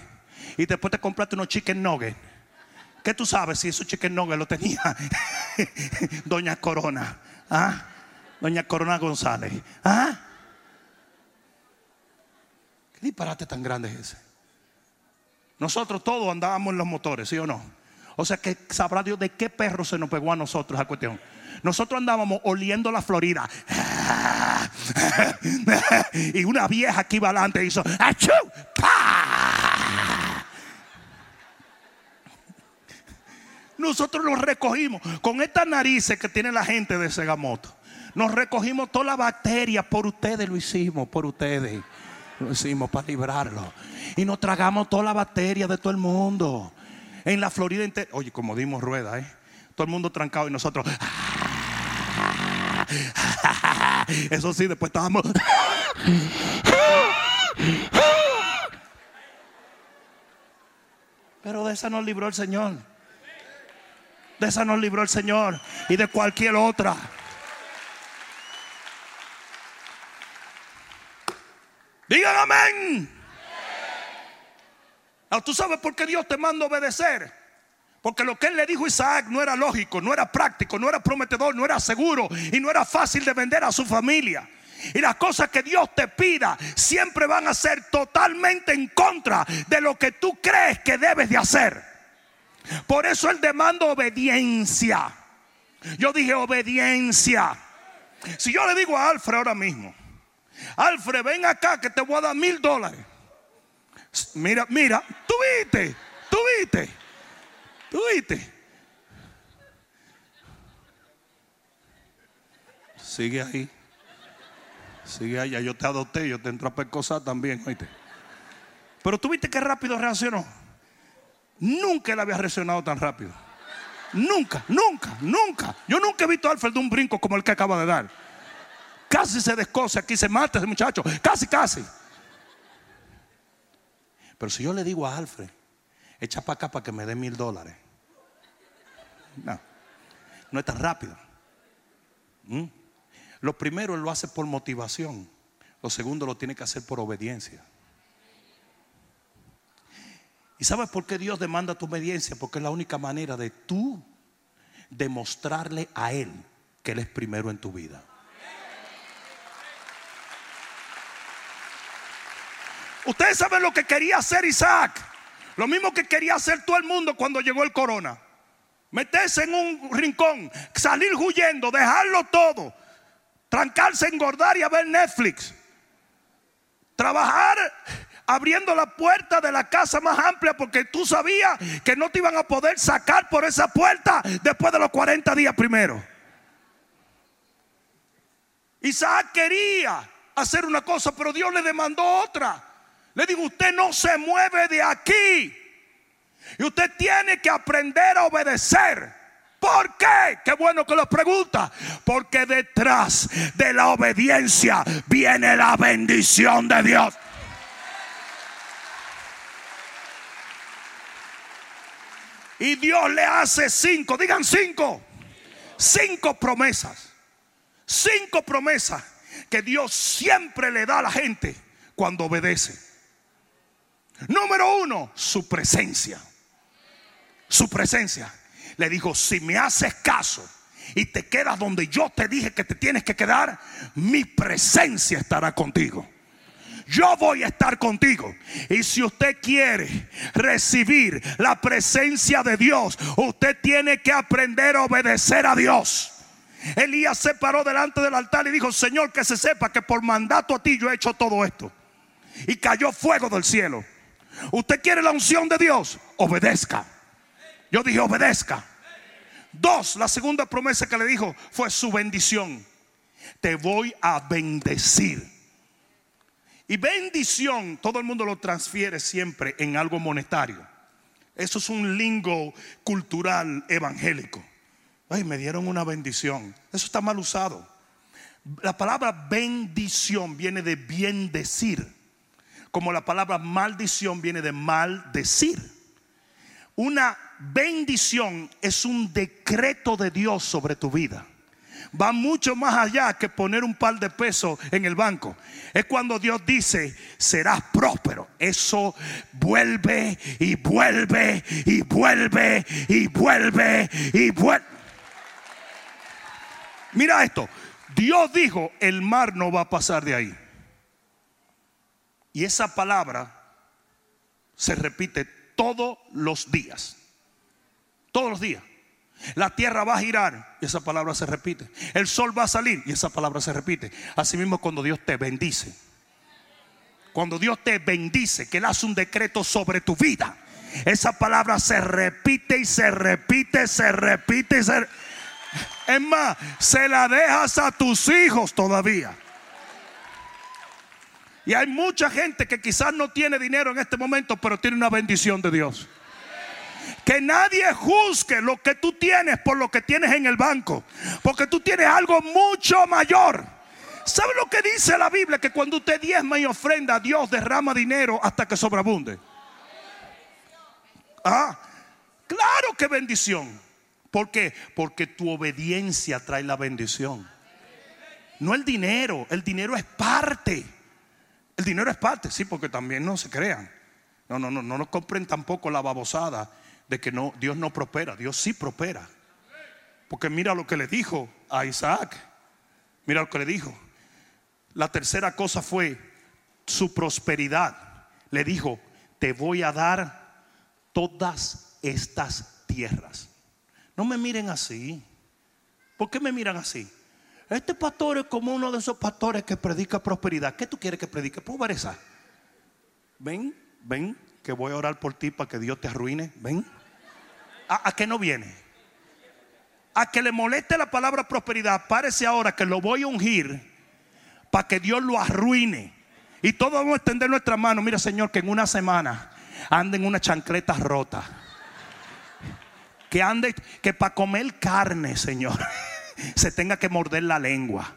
Y después te compraste unos chicken nuggets. ¿Qué tú sabes si esos chicken nuggets lo tenía [laughs] Doña Corona? ¿Ah? Doña Corona González. ¿Ah? ¿Qué disparate tan grande es ese? Nosotros todos andábamos en los motores, ¿sí o no? O sea que sabrá Dios de qué perro se nos pegó a nosotros esa cuestión. Nosotros andábamos oliendo la Florida. [laughs] Y una vieja aquí iba adelante hizo ¡Achú! Nosotros nos recogimos con estas narices que tiene la gente de Segamoto. Nos recogimos toda la bacteria por ustedes, lo hicimos, por ustedes. Lo hicimos para librarlo. Y nos tragamos toda la bacteria de todo el mundo. En la Florida entera. Oye, como dimos rueda, ¿eh? Todo el mundo trancado y nosotros. [laughs] Eso sí, después estábamos. [laughs] Pero de esa nos libró el Señor. De esa nos libró el Señor. Y de cualquier otra. Digan amén. Ahora, ¿Tú sabes por qué Dios te manda a obedecer? Porque lo que él le dijo a Isaac no era lógico, no era práctico, no era prometedor, no era seguro y no era fácil de vender a su familia. Y las cosas que Dios te pida siempre van a ser totalmente en contra de lo que tú crees que debes de hacer. Por eso él demanda obediencia. Yo dije obediencia. Si yo le digo a Alfred ahora mismo, Alfred, ven acá que te voy a dar mil dólares. Mira, mira, tú viste, tú viste, tú viste. Sigue ahí. Sigue. Ya yo te adopté, yo te entro a percosar también, oíste. Pero tú viste qué rápido reaccionó. Nunca él había reaccionado tan rápido. Nunca, nunca, nunca. Yo nunca he visto a Alfred de un brinco como el que acaba de dar. Casi se descoce aquí, se mata ese muchacho. Casi, casi. Pero si yo le digo a Alfred, echa para acá para que me dé mil dólares. No, no es tan rápido. ¿Mm? Lo primero él lo hace por motivación. Lo segundo lo tiene que hacer por obediencia. ¿Y sabes por qué Dios demanda tu obediencia? Porque es la única manera de tú demostrarle a Él que Él es primero en tu vida. Ustedes saben lo que quería hacer Isaac. Lo mismo que quería hacer todo el mundo cuando llegó el corona. Meterse en un rincón, salir huyendo, dejarlo todo, trancarse, engordar y a ver Netflix. Trabajar abriendo la puerta de la casa más amplia porque tú sabías que no te iban a poder sacar por esa puerta después de los 40 días primero. Isaac quería hacer una cosa, pero Dios le demandó otra. Le digo, usted no se mueve de aquí. Y usted tiene que aprender a obedecer. ¿Por qué? Qué bueno que lo pregunta. Porque detrás de la obediencia viene la bendición de Dios. Y Dios le hace cinco, digan cinco, cinco promesas. Cinco promesas que Dios siempre le da a la gente cuando obedece. Número uno, su presencia. Su presencia. Le dijo, si me haces caso y te quedas donde yo te dije que te tienes que quedar, mi presencia estará contigo. Yo voy a estar contigo. Y si usted quiere recibir la presencia de Dios, usted tiene que aprender a obedecer a Dios. Elías se paró delante del altar y dijo, Señor, que se sepa que por mandato a ti yo he hecho todo esto. Y cayó fuego del cielo. Usted quiere la unción de Dios, obedezca. Yo dije, obedezca. Dos, la segunda promesa que le dijo fue su bendición. Te voy a bendecir. Y bendición, todo el mundo lo transfiere siempre en algo monetario. Eso es un lingo cultural evangélico. Ay, me dieron una bendición. Eso está mal usado. La palabra bendición viene de bien decir, como la palabra maldición viene de maldecir. Una bendición es un decreto de Dios sobre tu vida va mucho más allá que poner un par de pesos en el banco. Es cuando Dios dice, serás próspero. Eso vuelve y vuelve y vuelve y vuelve y vuelve. Mira esto. Dios dijo, el mar no va a pasar de ahí. Y esa palabra se repite todos los días. Todos los días. La tierra va a girar y esa palabra se repite. El sol va a salir y esa palabra se repite. Asimismo cuando Dios te bendice. Cuando Dios te bendice, que Él hace un decreto sobre tu vida. Esa palabra se repite y se repite, se repite y se... Es más, se la dejas a tus hijos todavía. Y hay mucha gente que quizás no tiene dinero en este momento, pero tiene una bendición de Dios. Que nadie juzgue lo que tú tienes por lo que tienes en el banco. Porque tú tienes algo mucho mayor. ¿Sabe lo que dice la Biblia? Que cuando usted diezma y ofrenda, Dios derrama dinero hasta que sobreabunde. Ah, claro que bendición. ¿Por qué? Porque tu obediencia trae la bendición. No el dinero, el dinero es parte. El dinero es parte, sí, porque también no se crean. No, no, no, no nos compren tampoco la babosada de que no, Dios no prospera, Dios sí prospera. Porque mira lo que le dijo a Isaac. Mira lo que le dijo. La tercera cosa fue su prosperidad. Le dijo, te voy a dar todas estas tierras. No me miren así. ¿Por qué me miran así? Este pastor es como uno de esos pastores que predica prosperidad. ¿Qué tú quieres que predique? Pobreza. Ven, ven, que voy a orar por ti para que Dios te arruine. Ven. ¿A, qué no viene? A que le moleste la palabra prosperidad. Parece ahora que lo voy a ungir para que Dios lo arruine. Y todos vamos a extender nuestra mano. Mira, Señor, que en una semana anden una chancleta rota. Que ande, que para comer carne, Señor, se tenga que morder la lengua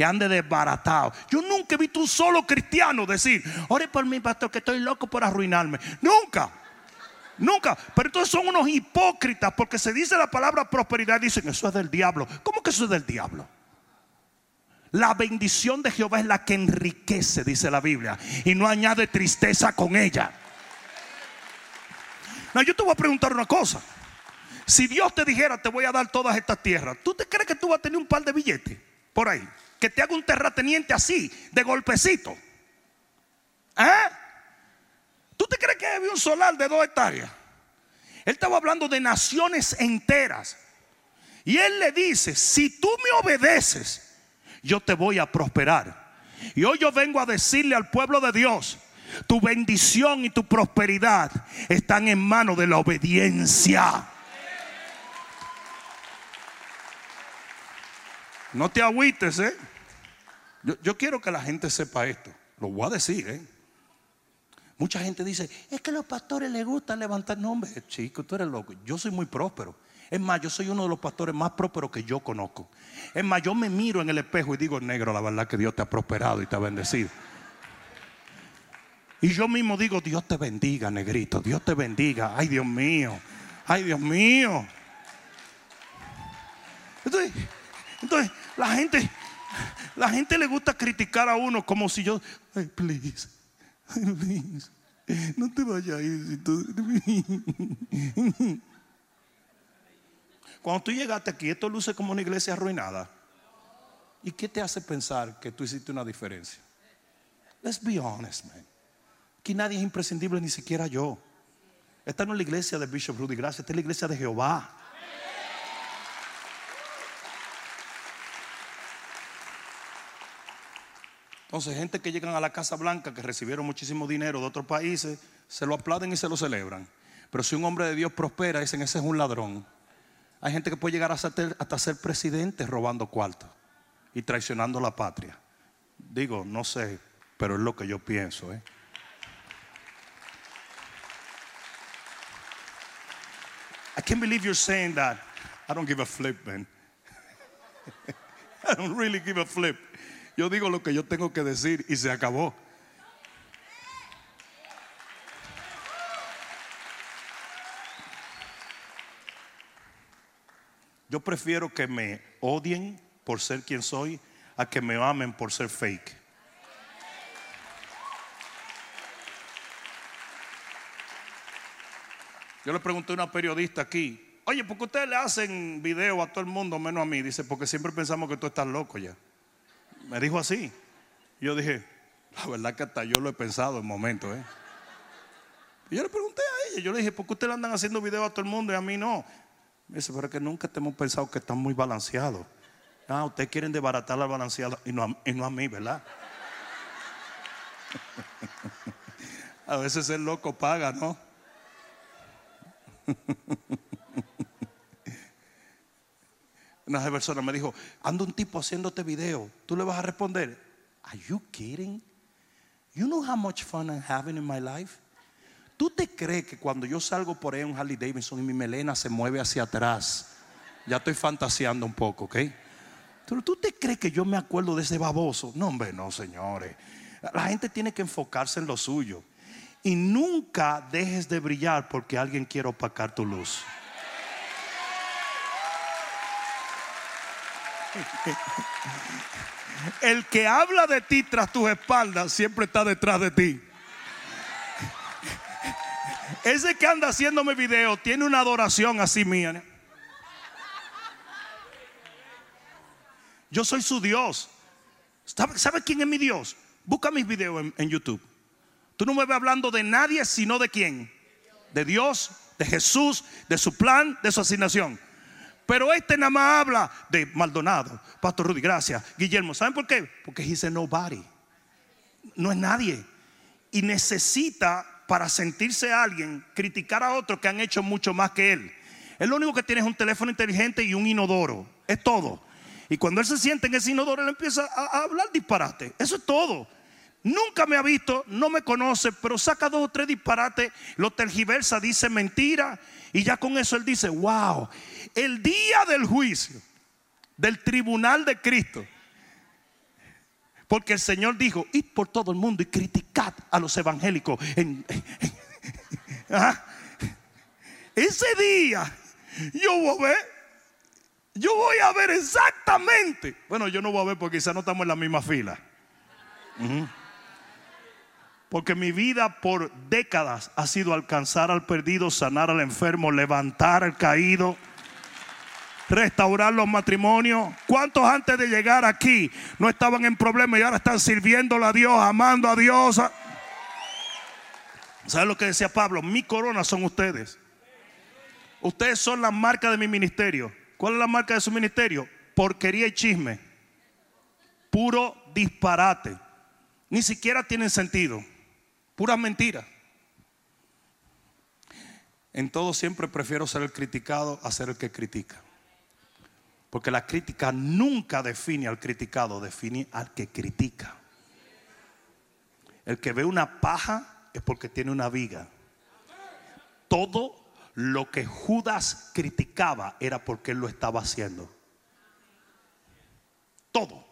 que ande desbaratado. Yo nunca he visto un solo cristiano decir, ore por mí, pastor, que estoy loco por arruinarme. Nunca. Nunca. Pero entonces son unos hipócritas porque se dice la palabra prosperidad y dicen, eso es del diablo. ¿Cómo que eso es del diablo? La bendición de Jehová es la que enriquece, dice la Biblia, y no añade tristeza con ella. No, yo te voy a preguntar una cosa. Si Dios te dijera, te voy a dar todas estas tierras, ¿tú te crees que tú vas a tener un par de billetes por ahí? Que te haga un terrateniente así, de golpecito. ¿Eh? ¿Tú te crees que había un solar de dos hectáreas? Él estaba hablando de naciones enteras. Y él le dice, si tú me obedeces, yo te voy a prosperar. Y hoy yo vengo a decirle al pueblo de Dios, tu bendición y tu prosperidad están en manos de la obediencia. No te agüites, ¿eh? Yo, quiero que la gente sepa esto. Lo voy a decir, ¿eh? Mucha gente dice, es que a los pastores les gusta levantar nombres. Chico, tú eres loco. Yo soy muy próspero. Es más, yo soy uno de los pastores más prósperos que yo conozco. Es más, yo me miro en el espejo y digo, negro, la verdad que Dios te ha prosperado y te ha bendecido. Y yo mismo digo, Dios te bendiga, negrito. Dios te bendiga. Ay, Dios mío. Ay, Dios mío. Entonces, entonces la gente, la gente le gusta criticar a uno como si yo, ay, please no te vayas [laughs] Cuando tú llegaste aquí, esto luce como una iglesia arruinada. ¿Y qué te hace pensar que tú hiciste una diferencia? Let's be honest, man. Aquí nadie es imprescindible, ni siquiera yo. Esta no es la iglesia de Bishop Rudy Gracias, esta es la iglesia de Jehová. Entonces, gente que llegan a la Casa Blanca, que recibieron muchísimo dinero de otros países, se lo aplauden y se lo celebran. Pero si un hombre de Dios prospera, dicen, ese es un ladrón. Hay gente que puede llegar hasta ser presidente robando cuartos y traicionando la patria. Digo, no sé, pero es lo que yo pienso. ¿eh? I can't believe you're saying that. I don't give a flip, man. [laughs] I don't really give a flip. Yo digo lo que yo tengo que decir y se acabó. Yo prefiero que me odien por ser quien soy a que me amen por ser fake. Yo le pregunté a una periodista aquí, oye, ¿por qué ustedes le hacen video a todo el mundo menos a mí? Dice, porque siempre pensamos que tú estás loco ya. Me dijo así. Yo dije, la verdad que hasta yo lo he pensado en momentos. ¿eh? Y yo le pregunté a ella, yo le dije, ¿por qué ustedes andan haciendo videos a todo el mundo y a mí no? Me dice, pero es que nunca te hemos pensado que están muy balanceados. Ah, ustedes quieren desbaratar y no, y no a mí, ¿verdad? [laughs] a veces el loco paga, ¿no? [laughs] Una persona me dijo, anda un tipo haciéndote video, ¿tú le vas a responder? Are you kidding? You know how much fun I'm having in my life? ¿Tú te crees que cuando yo salgo por ahí en Harley Davidson y mi melena se mueve hacia atrás? Ya estoy fantaseando un poco, ¿ok? Pero tú te crees que yo me acuerdo de ese baboso? No, hombre, no, señores. La gente tiene que enfocarse en lo suyo. Y nunca dejes de brillar porque alguien quiere opacar tu luz. El que habla de ti tras tus espaldas siempre está detrás de ti. Ese que anda haciéndome video tiene una adoración así mía. Yo soy su Dios. ¿Sabe, quién es mi Dios? Busca mis videos en, YouTube. Tú no me ves hablando de nadie sino de quién. De Dios, de Jesús, de su plan, de su asignación. Pero este nada más habla de Maldonado, Pastor Rudy, gracias, Guillermo. ¿Saben por qué? Porque dice nobody. No es nadie. Y necesita, para sentirse alguien, criticar a otros que han hecho mucho más que él. Él lo único que tiene es un teléfono inteligente y un inodoro. Es todo. Y cuando él se siente en ese inodoro, él empieza a, hablar disparate. Eso es todo. Nunca me ha visto, no me conoce, pero saca dos o tres disparates, lo tergiversa, dice mentira. Y ya con eso él dice, wow, el día del juicio, del tribunal de Cristo. Porque el Señor dijo, id por todo el mundo y criticad a los evangélicos. [laughs] Ese día yo voy a ver, yo voy a ver exactamente. Bueno, yo no voy a ver porque quizá no estamos en la misma fila. Porque mi vida por décadas ha sido alcanzar al perdido, sanar al enfermo, levantar al caído restaurar los matrimonios. ¿Cuántos antes de llegar aquí no estaban en problemas y ahora están sirviéndole a Dios, amando a Dios? ¿Sabes lo que decía Pablo? Mi corona son ustedes. Ustedes son la marca de mi ministerio. ¿Cuál es la marca de su ministerio? Porquería y chisme. Puro disparate. Ni siquiera tienen sentido. Puras mentiras. En todo siempre prefiero ser el criticado a ser el que critica. Porque la crítica nunca define al criticado, define al que critica. El que ve una paja es porque tiene una viga. Todo lo que Judas criticaba era porque él lo estaba haciendo. Todo.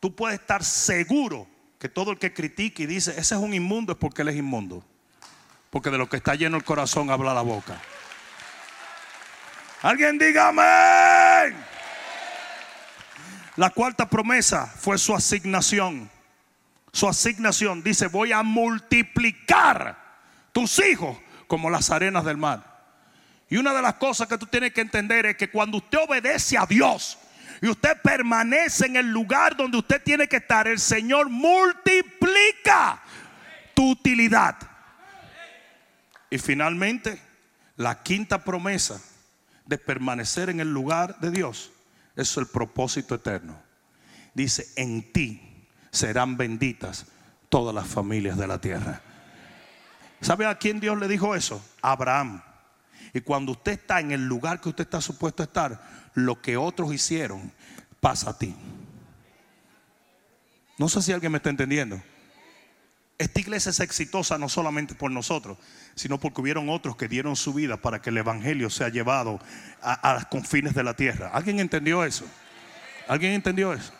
Tú puedes estar seguro que todo el que critique y dice, ese es un inmundo, es porque él es inmundo. Porque de lo que está lleno el corazón habla la boca. Alguien diga amén. La cuarta promesa fue su asignación. Su asignación dice, voy a multiplicar tus hijos como las arenas del mar. Y una de las cosas que tú tienes que entender es que cuando usted obedece a Dios y usted permanece en el lugar donde usted tiene que estar, el Señor multiplica tu utilidad. Y finalmente, la quinta promesa de permanecer en el lugar de Dios. Eso es el propósito eterno. Dice, en ti serán benditas todas las familias de la tierra. ¿Sabe a quién Dios le dijo eso? Abraham. Y cuando usted está en el lugar que usted está supuesto a estar, lo que otros hicieron pasa a ti. No sé si alguien me está entendiendo. Esta iglesia es exitosa no solamente por nosotros, sino porque hubieron otros que dieron su vida para que el Evangelio sea llevado a, los confines de la tierra. ¿Alguien entendió eso? ¿Alguien entendió eso?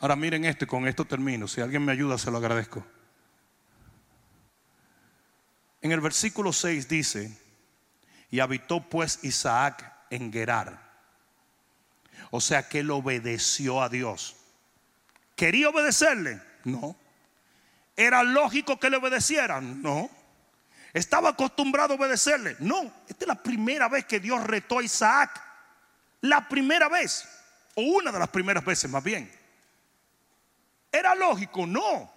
Ahora miren esto y con esto termino. Si alguien me ayuda, se lo agradezco. En el versículo 6 dice, y habitó pues Isaac en Gerar. O sea que él obedeció a Dios. ¿Quería obedecerle? No. ¿Era lógico que le obedecieran? No. ¿Estaba acostumbrado a obedecerle? No. Esta es la primera vez que Dios retó a Isaac. La primera vez. O una de las primeras veces más bien. ¿Era lógico? No.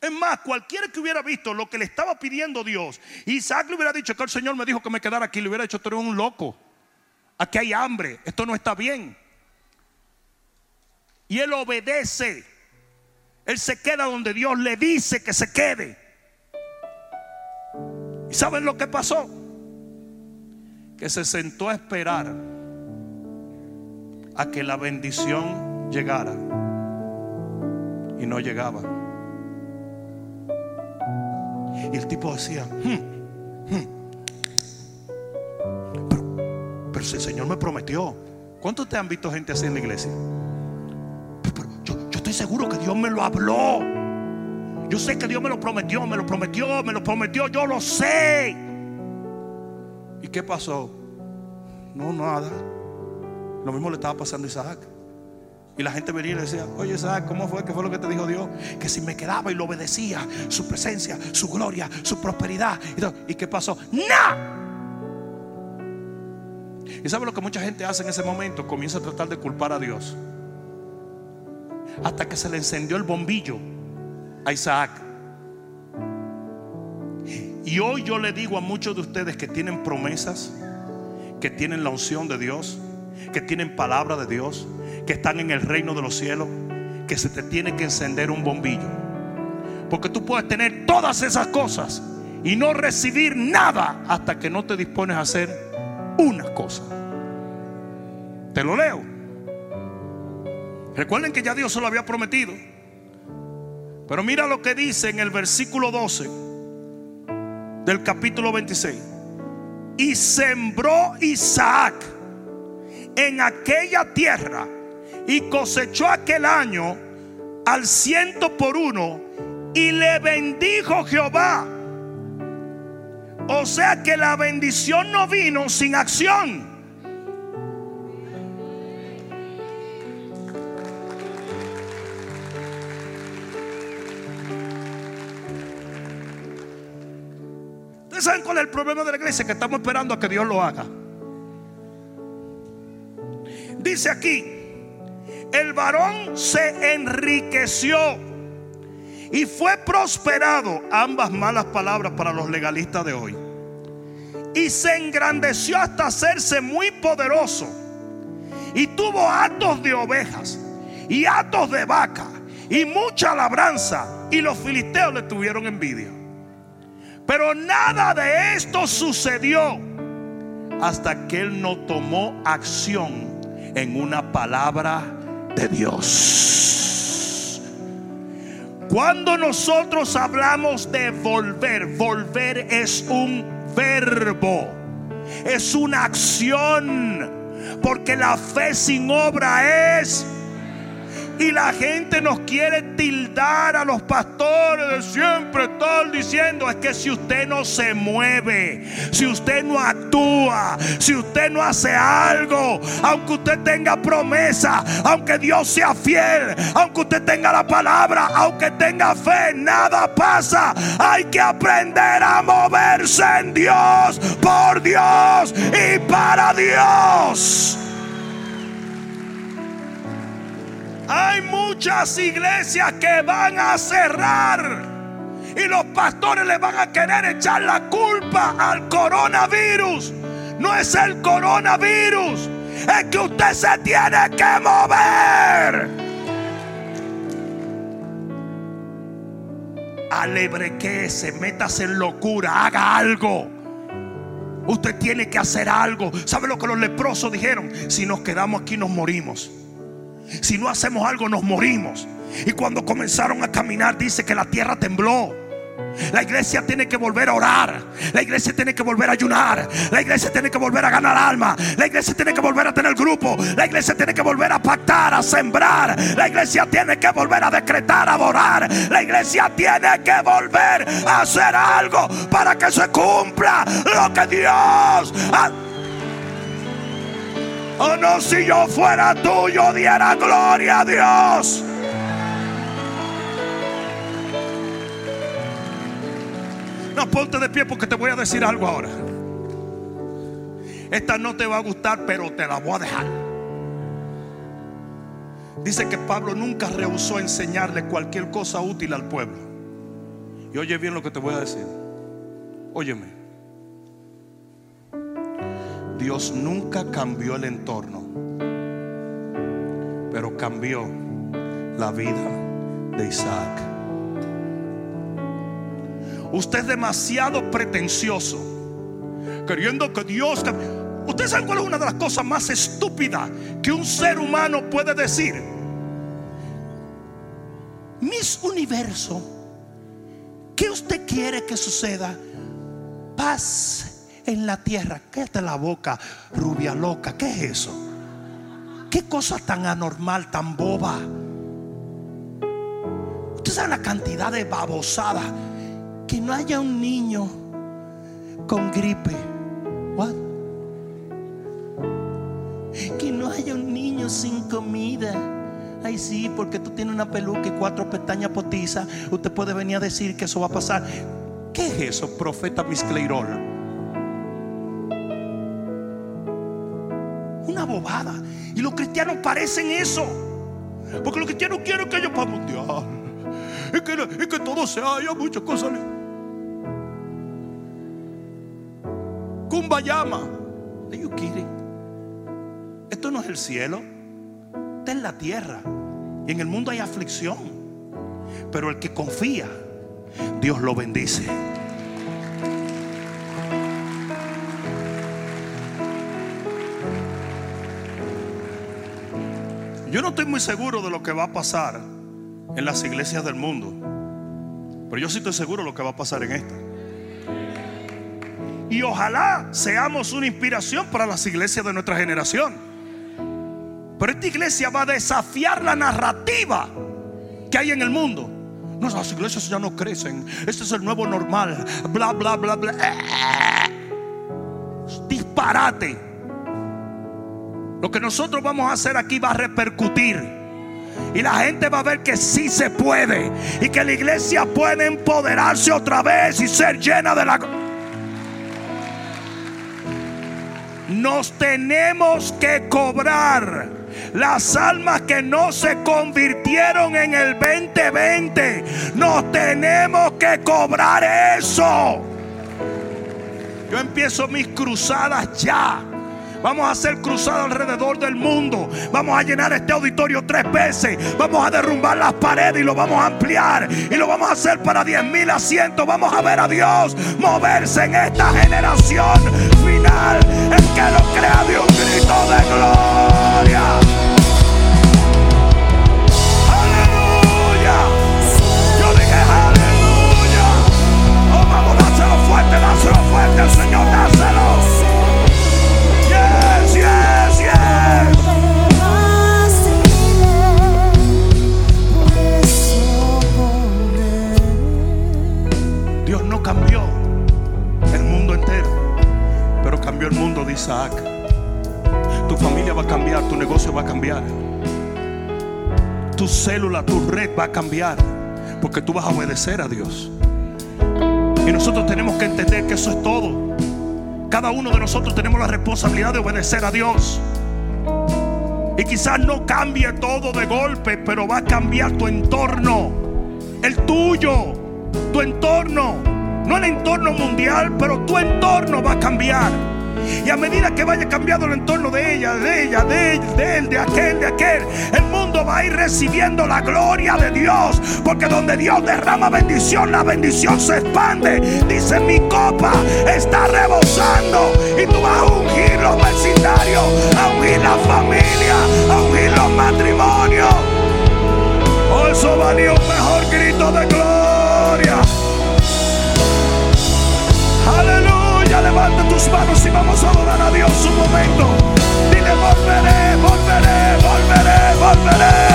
Es más, cualquiera que hubiera visto lo que le estaba pidiendo Dios, Isaac le hubiera dicho que el Señor me dijo que me quedara aquí, le hubiera dicho, tú eres un loco. Aquí hay hambre, esto no está bien. Y él obedece. Él se queda donde Dios le dice que se quede. ¿Y saben lo que pasó? Que se sentó a esperar a que la bendición llegara. Y no llegaba. Y el tipo decía, hmm, hmm". Pero, si el Señor me prometió, ¿cuántos te han visto gente así en la iglesia? estoy seguro que Dios me lo habló. Yo sé que Dios me lo prometió, me lo prometió, me lo prometió, yo lo sé. ¿Y qué pasó? No, nada. Lo mismo le estaba pasando a Isaac. Y la gente venía y le decía, oye Isaac, ¿cómo fue? ¿Qué fue lo que te dijo Dios? Que si me quedaba y lo obedecía, su presencia, su gloria, su prosperidad. ¿Y, qué pasó? ¡No! ¿Y sabe lo que mucha gente hace en ese momento? Comienza a tratar de culpar a Dios hasta que se le encendió el bombillo a Isaac. Y hoy yo le digo a muchos de ustedes que tienen promesas, que tienen la unción de Dios, que tienen palabra de Dios, que están en el reino de los cielos, que se te tiene que encender un bombillo. Porque tú puedes tener todas esas cosas y no recibir nada hasta que no te dispones a hacer una cosa. Te lo leo. Recuerden que ya Dios se lo había prometido. Pero mira lo que dice en el versículo 12 del capítulo 26. Y sembró Isaac en aquella tierra y cosechó aquel año al ciento por uno y le bendijo Jehová. O sea que la bendición no vino sin acción. Saben cuál es el problema de la iglesia? Que estamos esperando a que Dios lo haga. Dice aquí, el varón se enriqueció y fue prosperado. Ambas malas palabras para los legalistas de hoy. Y se engrandeció hasta hacerse muy poderoso. Y tuvo atos de ovejas y atos de vaca y mucha labranza. Y los filisteos le tuvieron envidia. Pero nada de esto sucedió hasta que él no tomó acción en una palabra de Dios. Cuando nosotros hablamos de volver, volver es un verbo, es una acción, porque la fe sin obra es y la gente nos quiere tildar a los pastores de siempre estar diciendo es que si usted no se mueve, si usted no actúa, si usted no hace algo, aunque usted tenga promesa, aunque Dios sea fiel, aunque usted tenga la palabra, aunque tenga fe, nada pasa. Hay que aprender a moverse en Dios, por Dios y para Dios. Hay muchas iglesias que van a cerrar. Y los pastores le van a querer echar la culpa al coronavirus. No es el coronavirus. Es que usted se tiene que mover. alebrequece, métase en locura, haga algo. Usted tiene que hacer algo. ¿Sabe lo que los leprosos dijeron? Si nos quedamos aquí nos morimos. Si no hacemos algo nos morimos. Y cuando comenzaron a caminar dice que la tierra tembló. La iglesia tiene que volver a orar. La iglesia tiene que volver a ayunar. La iglesia tiene que volver a ganar alma. La iglesia tiene que volver a tener grupo. La iglesia tiene que volver a pactar, a sembrar. La iglesia tiene que volver a decretar, a adorar. La iglesia tiene que volver a hacer algo para que se cumpla lo que Dios ha Oh no, si yo fuera tuyo, diera gloria a Dios. No, ponte de pie porque te voy a decir algo ahora. Esta no te va a gustar, pero te la voy a dejar. Dice que Pablo nunca rehusó enseñarle cualquier cosa útil al pueblo. Y oye bien lo que te voy a decir. Óyeme. Dios nunca cambió el entorno, pero cambió la vida de Isaac. Usted es demasiado pretencioso. Queriendo que Dios... ¿Usted sabe cuál es una de las cosas más estúpidas que un ser humano puede decir? Mis universo, ¿qué usted quiere que suceda? Paz en la tierra. Cállate la boca, rubia loca. ¿Qué es eso? ¿Qué cosa tan anormal, tan boba? Usted sabe la cantidad de babosada que no haya un niño con gripe. Que no haya un niño sin comida. Ay, sí, porque tú tienes una peluca y cuatro pestañas potizas. Usted puede venir a decir que eso va a pasar. ¿Qué es eso, profeta Miscleirol? Bobada. Y los cristianos parecen eso. Porque los cristianos quieren que ellos para mundial. Y que, y que todo se haya, muchas cosas. Cumbayama. Are you kidding? Esto no es el cielo. En la tierra. Y en el mundo hay aflicción. Pero el que confía, Dios lo bendice. Yo no estoy muy seguro de lo que va a pasar en las iglesias del mundo. Pero yo sí estoy seguro de lo que va a pasar en esta. Y ojalá seamos una inspiración para las iglesias de nuestra generación. Pero esta iglesia va a desafiar la narrativa que hay en el mundo. No, las iglesias ya no crecen. Este es el nuevo normal. Bla, bla, bla, bla. Disparate. Lo que nosotros vamos a hacer aquí va a repercutir. Y la gente va a ver que sí se puede. Y que la iglesia puede empoderarse otra vez y ser llena de la... Nos tenemos que cobrar las almas que no se convirtieron en el 2020. Nos tenemos que cobrar eso. Yo empiezo mis cruzadas ya. Vamos a hacer cruzada alrededor del mundo. Vamos a llenar este auditorio tres veces. Vamos a derrumbar las paredes y lo vamos a ampliar. Y lo vamos a hacer para diez mil asientos. Vamos a ver a Dios moverse en esta generación final. El que lo crea de un grito de gloria. Aleluya. Yo dije aleluya. Oh, fuerte, dáselo fuerte al Señor, dáselo. Isaac. Tu familia va a cambiar, tu negocio va a cambiar. Tu célula, tu red va a cambiar, porque tú vas a obedecer a Dios. Y nosotros tenemos que entender que eso es todo. Cada uno de nosotros tenemos la responsabilidad de obedecer a Dios. Y quizás no cambie todo de golpe, pero va a cambiar tu entorno. El tuyo, tu entorno. No el entorno mundial, pero tu entorno va a cambiar. Y a medida que vaya cambiando el entorno de ella, de ella, de él, de él, de aquel, de aquel, el mundo va a ir recibiendo la gloria de Dios. Porque donde Dios derrama bendición, la bendición se expande. Dice mi copa está rebosando. Y tú vas a ungir los vecindarios, a ungir la familia, a ungir los matrimonios. Oh, eso valía un mejor grito de gloria. Levanta tus manos y vamos a adorar a Dios un momento. Dile, volveré, volveré, volveré, volveré.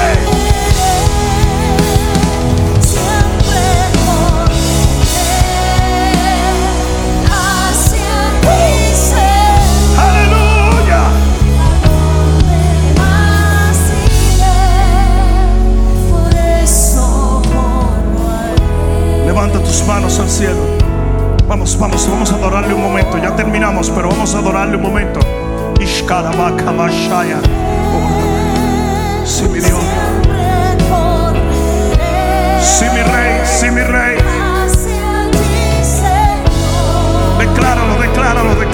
manos al cielo. Vamos, vamos, vamos a adorarle un momento. Ya terminamos, pero vamos a adorarle un momento. Oh, sí, mi Dios. Sí, mi rey, sí, mi rey. Decláralo, decláralo, decláralo.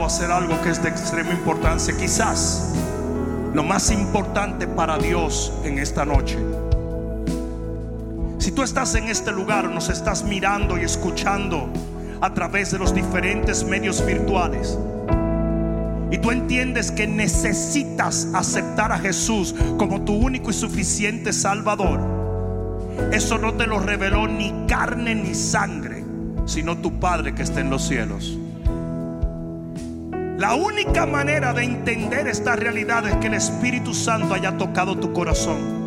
Hacer algo que es de extrema importancia. Quizás lo más importante para Dios en esta noche. Si tú estás en este lugar, nos estás mirando y escuchando a través de los diferentes medios virtuales. Y tú entiendes que necesitas aceptar a Jesús como tu único y suficiente Salvador. Eso no te lo reveló ni carne ni sangre, sino tu Padre que está en los cielos. La única manera de entender esta realidad es que el Espíritu Santo haya tocado tu corazón.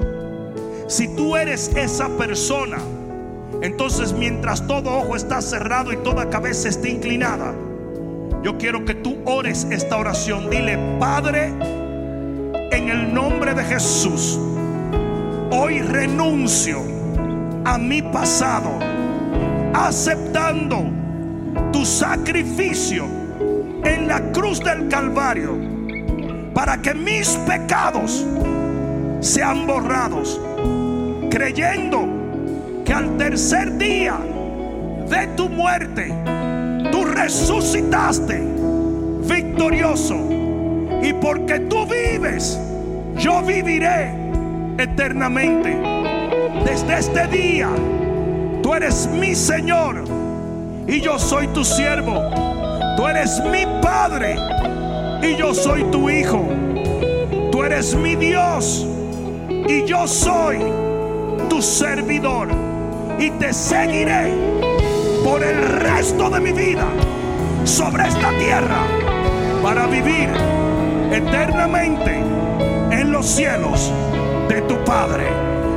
Si tú eres esa persona, entonces mientras todo ojo está cerrado y toda cabeza está inclinada, yo quiero que tú ores esta oración. Dile, Padre, en el nombre de Jesús, hoy renuncio a mi pasado, aceptando tu sacrificio en la cruz del Calvario, para que mis pecados sean borrados, creyendo que al tercer día de tu muerte, tú resucitaste victorioso. Y porque tú vives, yo viviré eternamente. Desde este día, tú eres mi Señor y yo soy tu siervo. Eres mi Padre y yo soy tu Hijo. Tú eres mi Dios y yo soy tu servidor. Y te seguiré por el resto de mi vida sobre esta tierra para vivir eternamente en los cielos de tu Padre.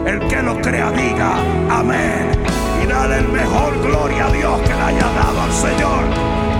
El que lo crea diga amén. Y dale el mejor gloria a Dios que le haya dado al Señor.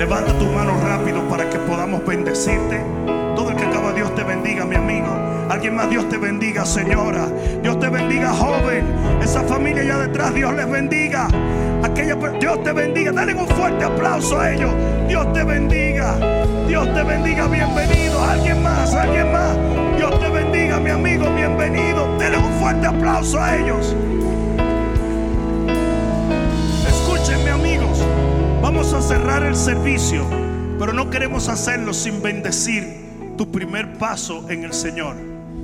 levanta tu mano rápido para que podamos bendecirte. Todo el que acaba, Dios te bendiga, mi amigo. Alguien más, Dios te bendiga, señora. Dios te bendiga, joven. Esa familia allá detrás, Dios les bendiga. Aquella, Dios te bendiga. Dale un fuerte aplauso a ellos. Dios te bendiga. Dios te bendiga, bienvenido. Alguien más, alguien más. Dios te bendiga, mi amigo, bienvenido. Dale un fuerte aplauso a ellos. Vamos a cerrar el servicio, pero no queremos hacerlo sin bendecir tu primer paso en el Señor.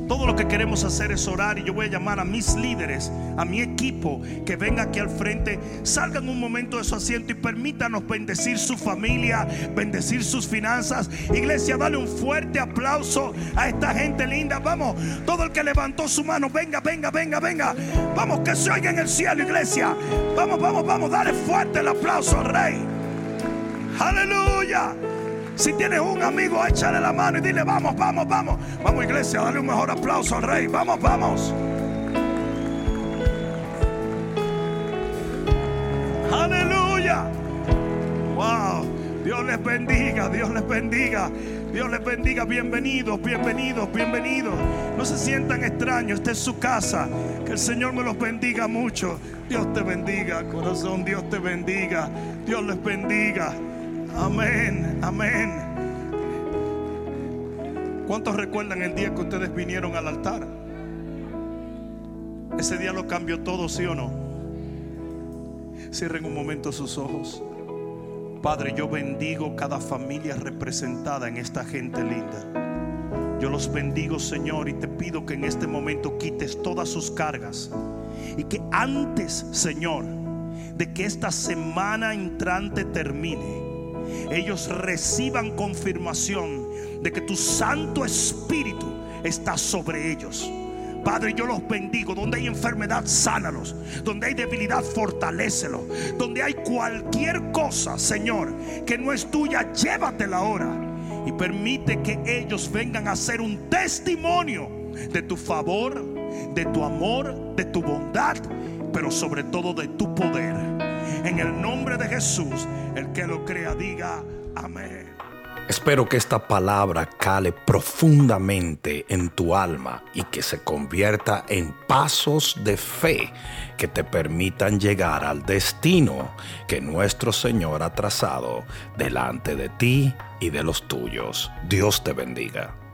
Todo lo que queremos hacer es orar y yo voy a llamar a mis líderes, a mi equipo que venga aquí al frente, salgan un momento de su asiento y permítanos bendecir su familia, bendecir sus finanzas. Iglesia, dale un fuerte aplauso a esta gente linda. Vamos, todo el que levantó su mano, venga, venga, venga, venga. Vamos, que se oiga en el cielo, iglesia. Vamos, vamos, vamos, dale fuerte el aplauso al rey. Aleluya. Si tienes un amigo, échale la mano y dile, vamos, vamos, vamos. Vamos, iglesia, dale un mejor aplauso al rey. Vamos, vamos. Aleluya. Wow. Dios les bendiga, Dios les bendiga. Dios les bendiga. Bienvenidos, bienvenidos, bienvenidos. No se sientan extraños. Esta es su casa. Que el Señor me los bendiga mucho. Dios te bendiga, corazón. Dios te bendiga. Dios les bendiga. Amén, amén. ¿Cuántos recuerdan el día que ustedes vinieron al altar? Ese día lo cambió todo, ¿sí o no? Cierren un momento sus ojos. Padre, yo bendigo cada familia representada en esta gente linda. Yo los bendigo, Señor, y te pido que en este momento quites todas sus cargas. Y que antes, Señor, de que esta semana entrante termine, ellos reciban confirmación de que tu Santo Espíritu está sobre ellos. Padre, yo los bendigo. Donde hay enfermedad, sánalos. Donde hay debilidad, fortalécelo. Donde hay cualquier cosa, Señor, que no es tuya, llévatela ahora. Y permite que ellos vengan a ser un testimonio de tu favor, de tu amor, de tu bondad, pero sobre todo de tu poder. En el nombre de Jesús, el que lo crea, diga amén. Espero que esta palabra cale profundamente en tu alma y que se convierta en pasos de fe que te permitan llegar al destino que nuestro Señor ha trazado delante de ti y de los tuyos. Dios te bendiga.